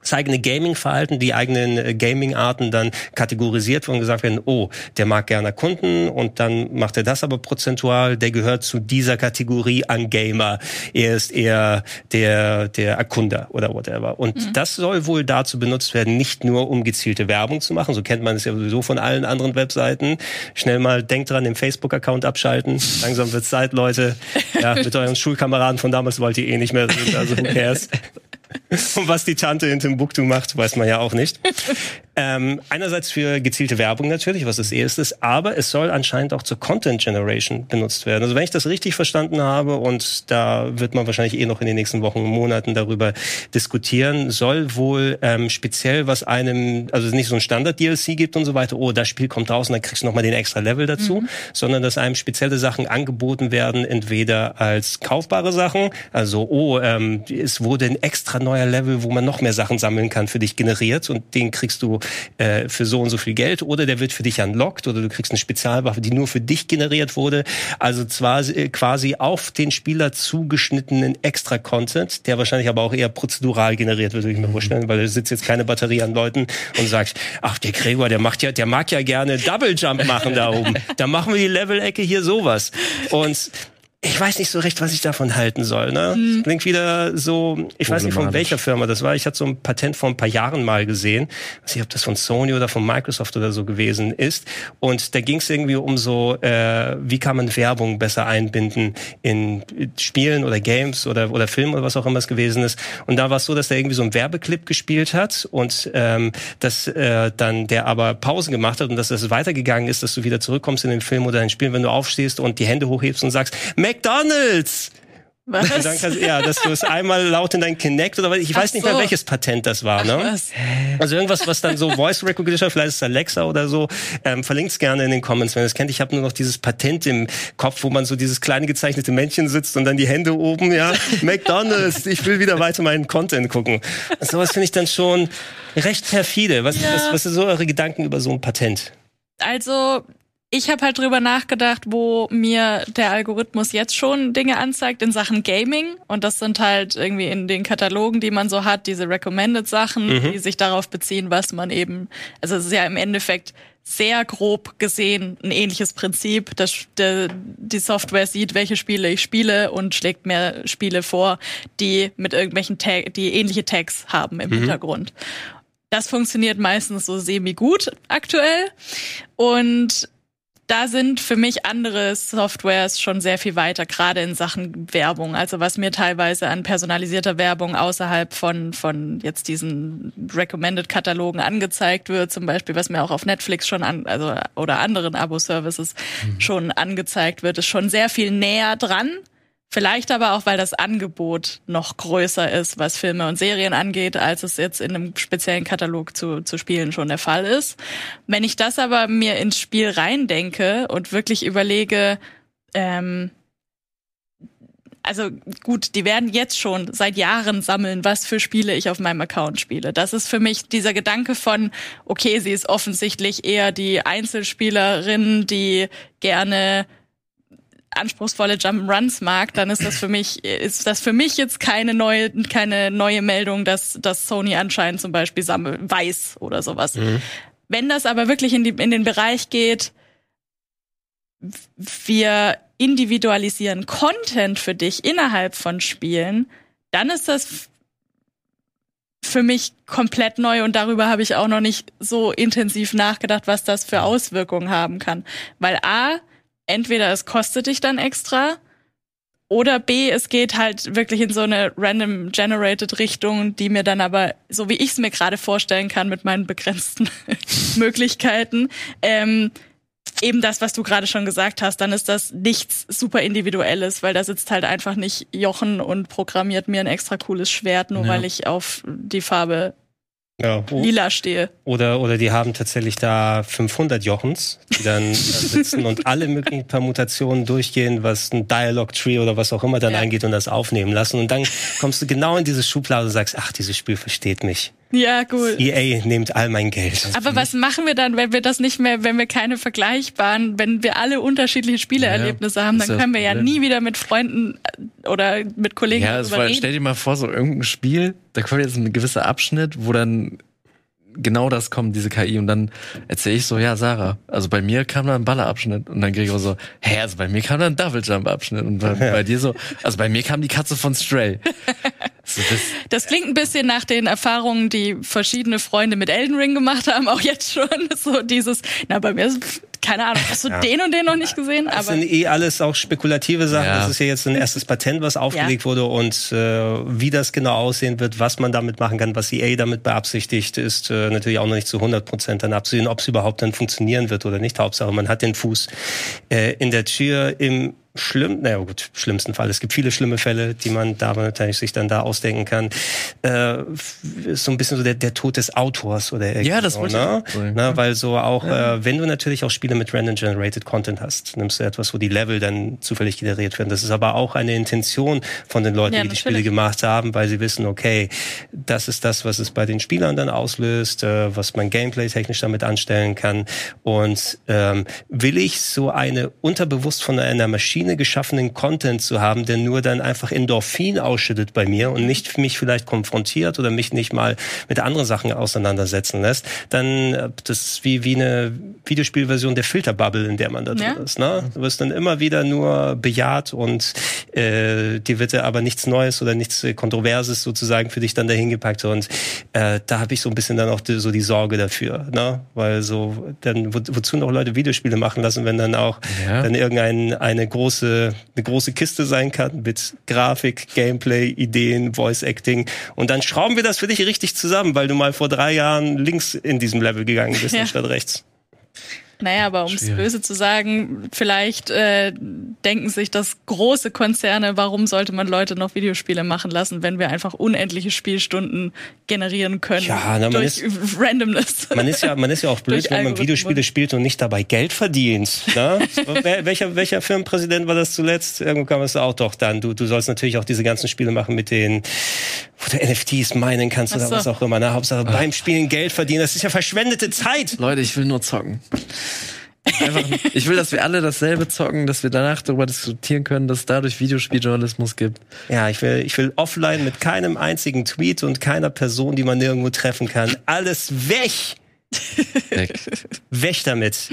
das eigene Gaming-Verhalten, die eigenen äh, Gaming-Arten dann kategorisiert und gesagt werden, oh, der mag gerne Kunden und dann macht er das aber prozentual, der gehört zu dieser Kategorie an Gamer. Er ist eher der, der Erkunder oder whatever. Und mhm. das soll wohl dazu benutzt werden, nicht nur um gezielte Werbung zu machen, so kennt man es ja sowieso von allen anderen Webseiten. Schnell mal denkt dran, den Facebook-Account abschalten. Langsam wird's Zeit, Leute. Ja, mit <laughs> euren Schulkameraden von damals wollt ihr eh nicht mehr reden, also who cares. Und was die Tante in Timbuktu macht, weiß man ja auch nicht. Ähm, einerseits für gezielte Werbung natürlich, was das erste ist, aber es soll anscheinend auch zur Content Generation benutzt werden. Also wenn ich das richtig verstanden habe, und da wird man wahrscheinlich eh noch in den nächsten Wochen und Monaten darüber diskutieren, soll wohl ähm, speziell was einem, also nicht so ein Standard-DLC gibt und so weiter, oh, das Spiel kommt raus und dann kriegst du nochmal den extra Level dazu, mhm. sondern dass einem spezielle Sachen angeboten werden, entweder als kaufbare Sachen, also oh, ähm, es wurde ein extra neuer Level, wo man noch mehr Sachen sammeln kann, für dich generiert und den kriegst du äh, für so und so viel Geld oder der wird für dich unlocked oder du kriegst eine Spezialwaffe, die nur für dich generiert wurde. Also zwar äh, quasi auf den Spieler zugeschnittenen Extra-Content, der wahrscheinlich aber auch eher prozedural generiert wird, würde ich mir vorstellen, weil da sitzt jetzt keine Batterie an Leuten und sagt, ach, der Gregor, der macht ja, der mag ja gerne Double Jump machen da oben. <laughs> Da machen wir die Level-Ecke hier sowas. Und ich weiß nicht so recht, was ich davon halten soll. Ne? Hm. Klingt wieder so, ich weiß nicht von welcher Firma das war. Ich hatte so ein Patent vor ein paar Jahren mal gesehen. Ich weiß nicht, ob das von Sony oder von Microsoft oder so gewesen ist. Und da ging es irgendwie um so, äh, wie kann man Werbung besser einbinden in Spielen oder Games oder, oder Filmen oder was auch immer es gewesen ist. Und da war es so, dass der irgendwie so ein Werbeclip gespielt hat und ähm, dass äh, dann der aber Pausen gemacht hat und dass es das weitergegangen ist, dass du wieder zurückkommst in den Film oder in den Spiel, wenn du aufstehst und die Hände hochhebst und sagst, McDonalds. Was? Kannst, ja, dass du es einmal laut in dein Kinect oder ich weiß Ach nicht mehr, welches Patent das war. Ne? was? Also irgendwas, was dann so Voice Recognition, vielleicht ist es Alexa oder so. Ähm, Verlinkt gerne in den Comments, wenn ihr es kennt. Ich habe nur noch dieses Patent im Kopf, wo man so dieses kleine gezeichnete Männchen sitzt und dann die Hände oben, ja, <laughs> McDonalds, ich will wieder weiter meinen Content gucken. Und sowas finde ich dann schon recht perfide. Was, ja. was, was sind so eure Gedanken über so ein Patent? Also ich habe halt drüber nachgedacht, wo mir der Algorithmus jetzt schon Dinge anzeigt in Sachen Gaming. Und das sind halt irgendwie in den Katalogen, die man so hat, diese Recommended Sachen, mhm. die sich darauf beziehen, was man eben, also es ist ja im Endeffekt sehr grob gesehen ein ähnliches Prinzip. dass der, die Software sieht, welche Spiele ich spiele und schlägt mir Spiele vor, die mit irgendwelchen Tag, die ähnliche Tags haben im mhm. Hintergrund. Das funktioniert meistens so semi gut aktuell. Und da sind für mich andere Softwares schon sehr viel weiter, gerade in Sachen Werbung. Also was mir teilweise an personalisierter Werbung außerhalb von, von jetzt diesen Recommended-Katalogen angezeigt wird, zum Beispiel, was mir auch auf Netflix schon an, also oder anderen Abo-Services mhm. schon angezeigt wird, ist schon sehr viel näher dran Vielleicht aber auch, weil das Angebot noch größer ist, was Filme und Serien angeht, als es jetzt in einem speziellen Katalog zu, zu spielen schon der Fall ist. Wenn ich das aber mir ins Spiel reindenke und wirklich überlege, ähm, also gut, die werden jetzt schon seit Jahren sammeln, was für Spiele ich auf meinem Account spiele. Das ist für mich dieser Gedanke von, okay, sie ist offensichtlich eher die Einzelspielerin, die gerne anspruchsvolle Jump'n'Runs mag, dann ist das für mich, ist das für mich jetzt keine neue, keine neue Meldung, dass, dass Sony anscheinend zum Beispiel sammel, weiß oder sowas. Mhm. Wenn das aber wirklich in, die, in den Bereich geht, wir individualisieren Content für dich innerhalb von Spielen, dann ist das für mich komplett neu und darüber habe ich auch noch nicht so intensiv nachgedacht, was das für Auswirkungen haben kann. Weil A, entweder es kostet dich dann extra oder B, es geht halt wirklich in so eine random generated Richtung, die mir dann aber, so wie ich es mir gerade vorstellen kann mit meinen begrenzten <laughs> Möglichkeiten, ähm, eben das, was du gerade schon gesagt hast, dann ist das nichts super individuelles, weil da sitzt halt einfach nicht Jochen und programmiert mir ein extra cooles Schwert, nur ja. weil ich auf die Farbe ja, lila stehe. Oder, oder die haben tatsächlich da 500 Jochens, die dann <laughs> sitzen und alle möglichen Permutationen durchgehen, was ein Dialog Tree oder was auch immer dann ja. angeht und das aufnehmen lassen. Und dann kommst du genau in diese Schublade und sagst, ach, dieses Spiel versteht mich. Ja, cool. EA nimmt all mein Geld. Aber was machen wir dann, wenn wir das nicht mehr, wenn wir keine vergleichbaren, wenn wir alle unterschiedliche Spieleerlebnisse ja, haben, dann können wir ja nie wieder mit Freunden äh, oder mit Kollegen ja, darüber reden. Stell dir mal vor, so irgendein Spiel, da kommt jetzt ein gewisser Abschnitt, wo dann genau das kommt, diese KI. Und dann erzähle ich so, ja, Sarah, also bei mir kam da ein Ballerabschnitt. Und dann Gregor so, hä, also bei mir kam da ein Double Jump Abschnitt. Und bei, ja. bei dir so, also bei mir kam die Katze von Stray. <laughs> So, das, das, klingt ein bisschen nach den Erfahrungen, die verschiedene Freunde mit Elden Ring gemacht haben, auch jetzt schon. <laughs> So dieses, na, bei mir ist keine Ahnung, hast du ja. den und den noch nicht gesehen? Das aber sind eh alles auch spekulative Sachen. Ja. Das ist ja jetzt ein erstes Patent, was aufgelegt ja. wurde und äh, wie das genau aussehen wird, was man damit machen kann, was EA damit beabsichtigt, ist äh, natürlich auch noch nicht zu 100 Prozent dann abzusehen, ob es überhaupt dann funktionieren wird oder nicht. Hauptsache, man hat den Fuß äh, in der Tür im schlimm, naja gut, schlimmsten Fall. Es gibt viele schlimme Fälle, die man da natürlich sich dann da ausdenken kann. äh, so ein bisschen so der, der Tod des Autors oder irgendwie. Ja, das wollte ne? ich. Ne? Weil so auch, ja. äh, wenn du natürlich auch Spiele mit Random Generated Content hast, nimmst du etwas, wo die Level dann zufällig generiert werden. Das ist aber auch eine Intention von den Leuten, ja, die die Spiele gemacht haben, weil sie wissen, okay, das ist das, was es bei den Spielern dann auslöst, äh, was man Gameplay technisch damit anstellen kann. Und ähm, will ich so eine unterbewusst von einer Maschine geschaffenen Content zu haben, der nur dann einfach Endorphin ausschüttet bei mir und nicht mich vielleicht konfrontiert oder mich nicht mal mit anderen Sachen auseinandersetzen lässt, dann äh, das ist wie, wie eine Videospielversion der Filterbubble, in der man da drin ja. ist. Ne? Du wirst dann immer wieder nur bejaht und äh, dir wird ja aber nichts Neues oder nichts Kontroverses sozusagen für dich dann dahin gepackt. Und äh, da habe ich so ein bisschen dann auch die, so die Sorge dafür, ne? Weil so dann wo, wozu noch Leute Videospiele machen lassen, wenn dann auch ja. dann irgendein eine große eine große Kiste sein kann mit Grafik, Gameplay, Ideen, Voice Acting und dann schrauben wir das für dich richtig zusammen, weil du mal vor drei Jahren links in diesem Level gegangen bist ja. anstatt rechts. Naja, aber um es böse zu sagen, vielleicht äh, denken sich das große Konzerne, warum sollte man Leute noch Videospiele machen lassen, wenn wir einfach unendliche Spielstunden generieren können ja, na, durch ist, Randomness. Man ist ja, man ist ja auch <laughs> blöd, wenn man Videospiele spielt und nicht dabei Geld verdient. Ne? <laughs> welcher, welcher Firmenpräsident war das zuletzt? Irgendwo kam es auch doch dann. Du, du sollst natürlich auch diese ganzen Spiele machen mit den, wo du NFTs meinen kannst oder so. was auch immer. Na, Hauptsache Ach. beim Spielen Geld verdienen. Das ist ja verschwendete Zeit. Leute, ich will nur zocken. Einfach, <laughs> ich will, dass wir alle dasselbe zocken, dass wir danach darüber diskutieren können, dass es dadurch Videospieljournalismus gibt. Ja, ich will, ich will offline mit keinem einzigen Tweet und keiner Person, die man nirgendwo treffen kann. Alles weg! Weg. Weg damit.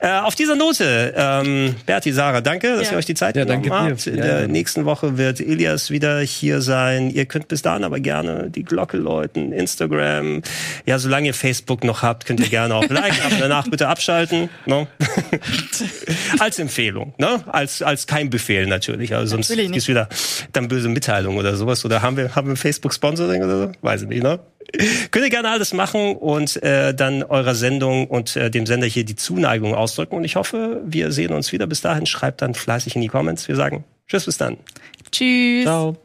Äh, auf dieser Note, ähm, Berti, Sarah, danke, dass ja. ihr euch die Zeit ja, genommen habt. In der ja. nächsten Woche wird Ilias wieder hier sein. Ihr könnt bis dahin aber gerne die Glocke läuten, Instagram. Ja, solange ihr Facebook noch habt, könnt ihr gerne auch liken, aber danach bitte abschalten. No? Ne? <laughs> als Empfehlung, ne? als, als kein Befehl natürlich. Also sonst ist wieder dann böse Mitteilung oder sowas. Oder haben wir, haben wir Facebook-Sponsoring oder so? Weiß ich nicht, ne? <laughs> Könnt ihr gerne alles machen und äh, dann eurer Sendung und äh, dem Sender hier die Zuneigung ausdrücken. Und ich hoffe, wir sehen uns wieder. Bis dahin schreibt dann fleißig in die Comments. Wir sagen Tschüss, bis dann. Tschüss. Ciao.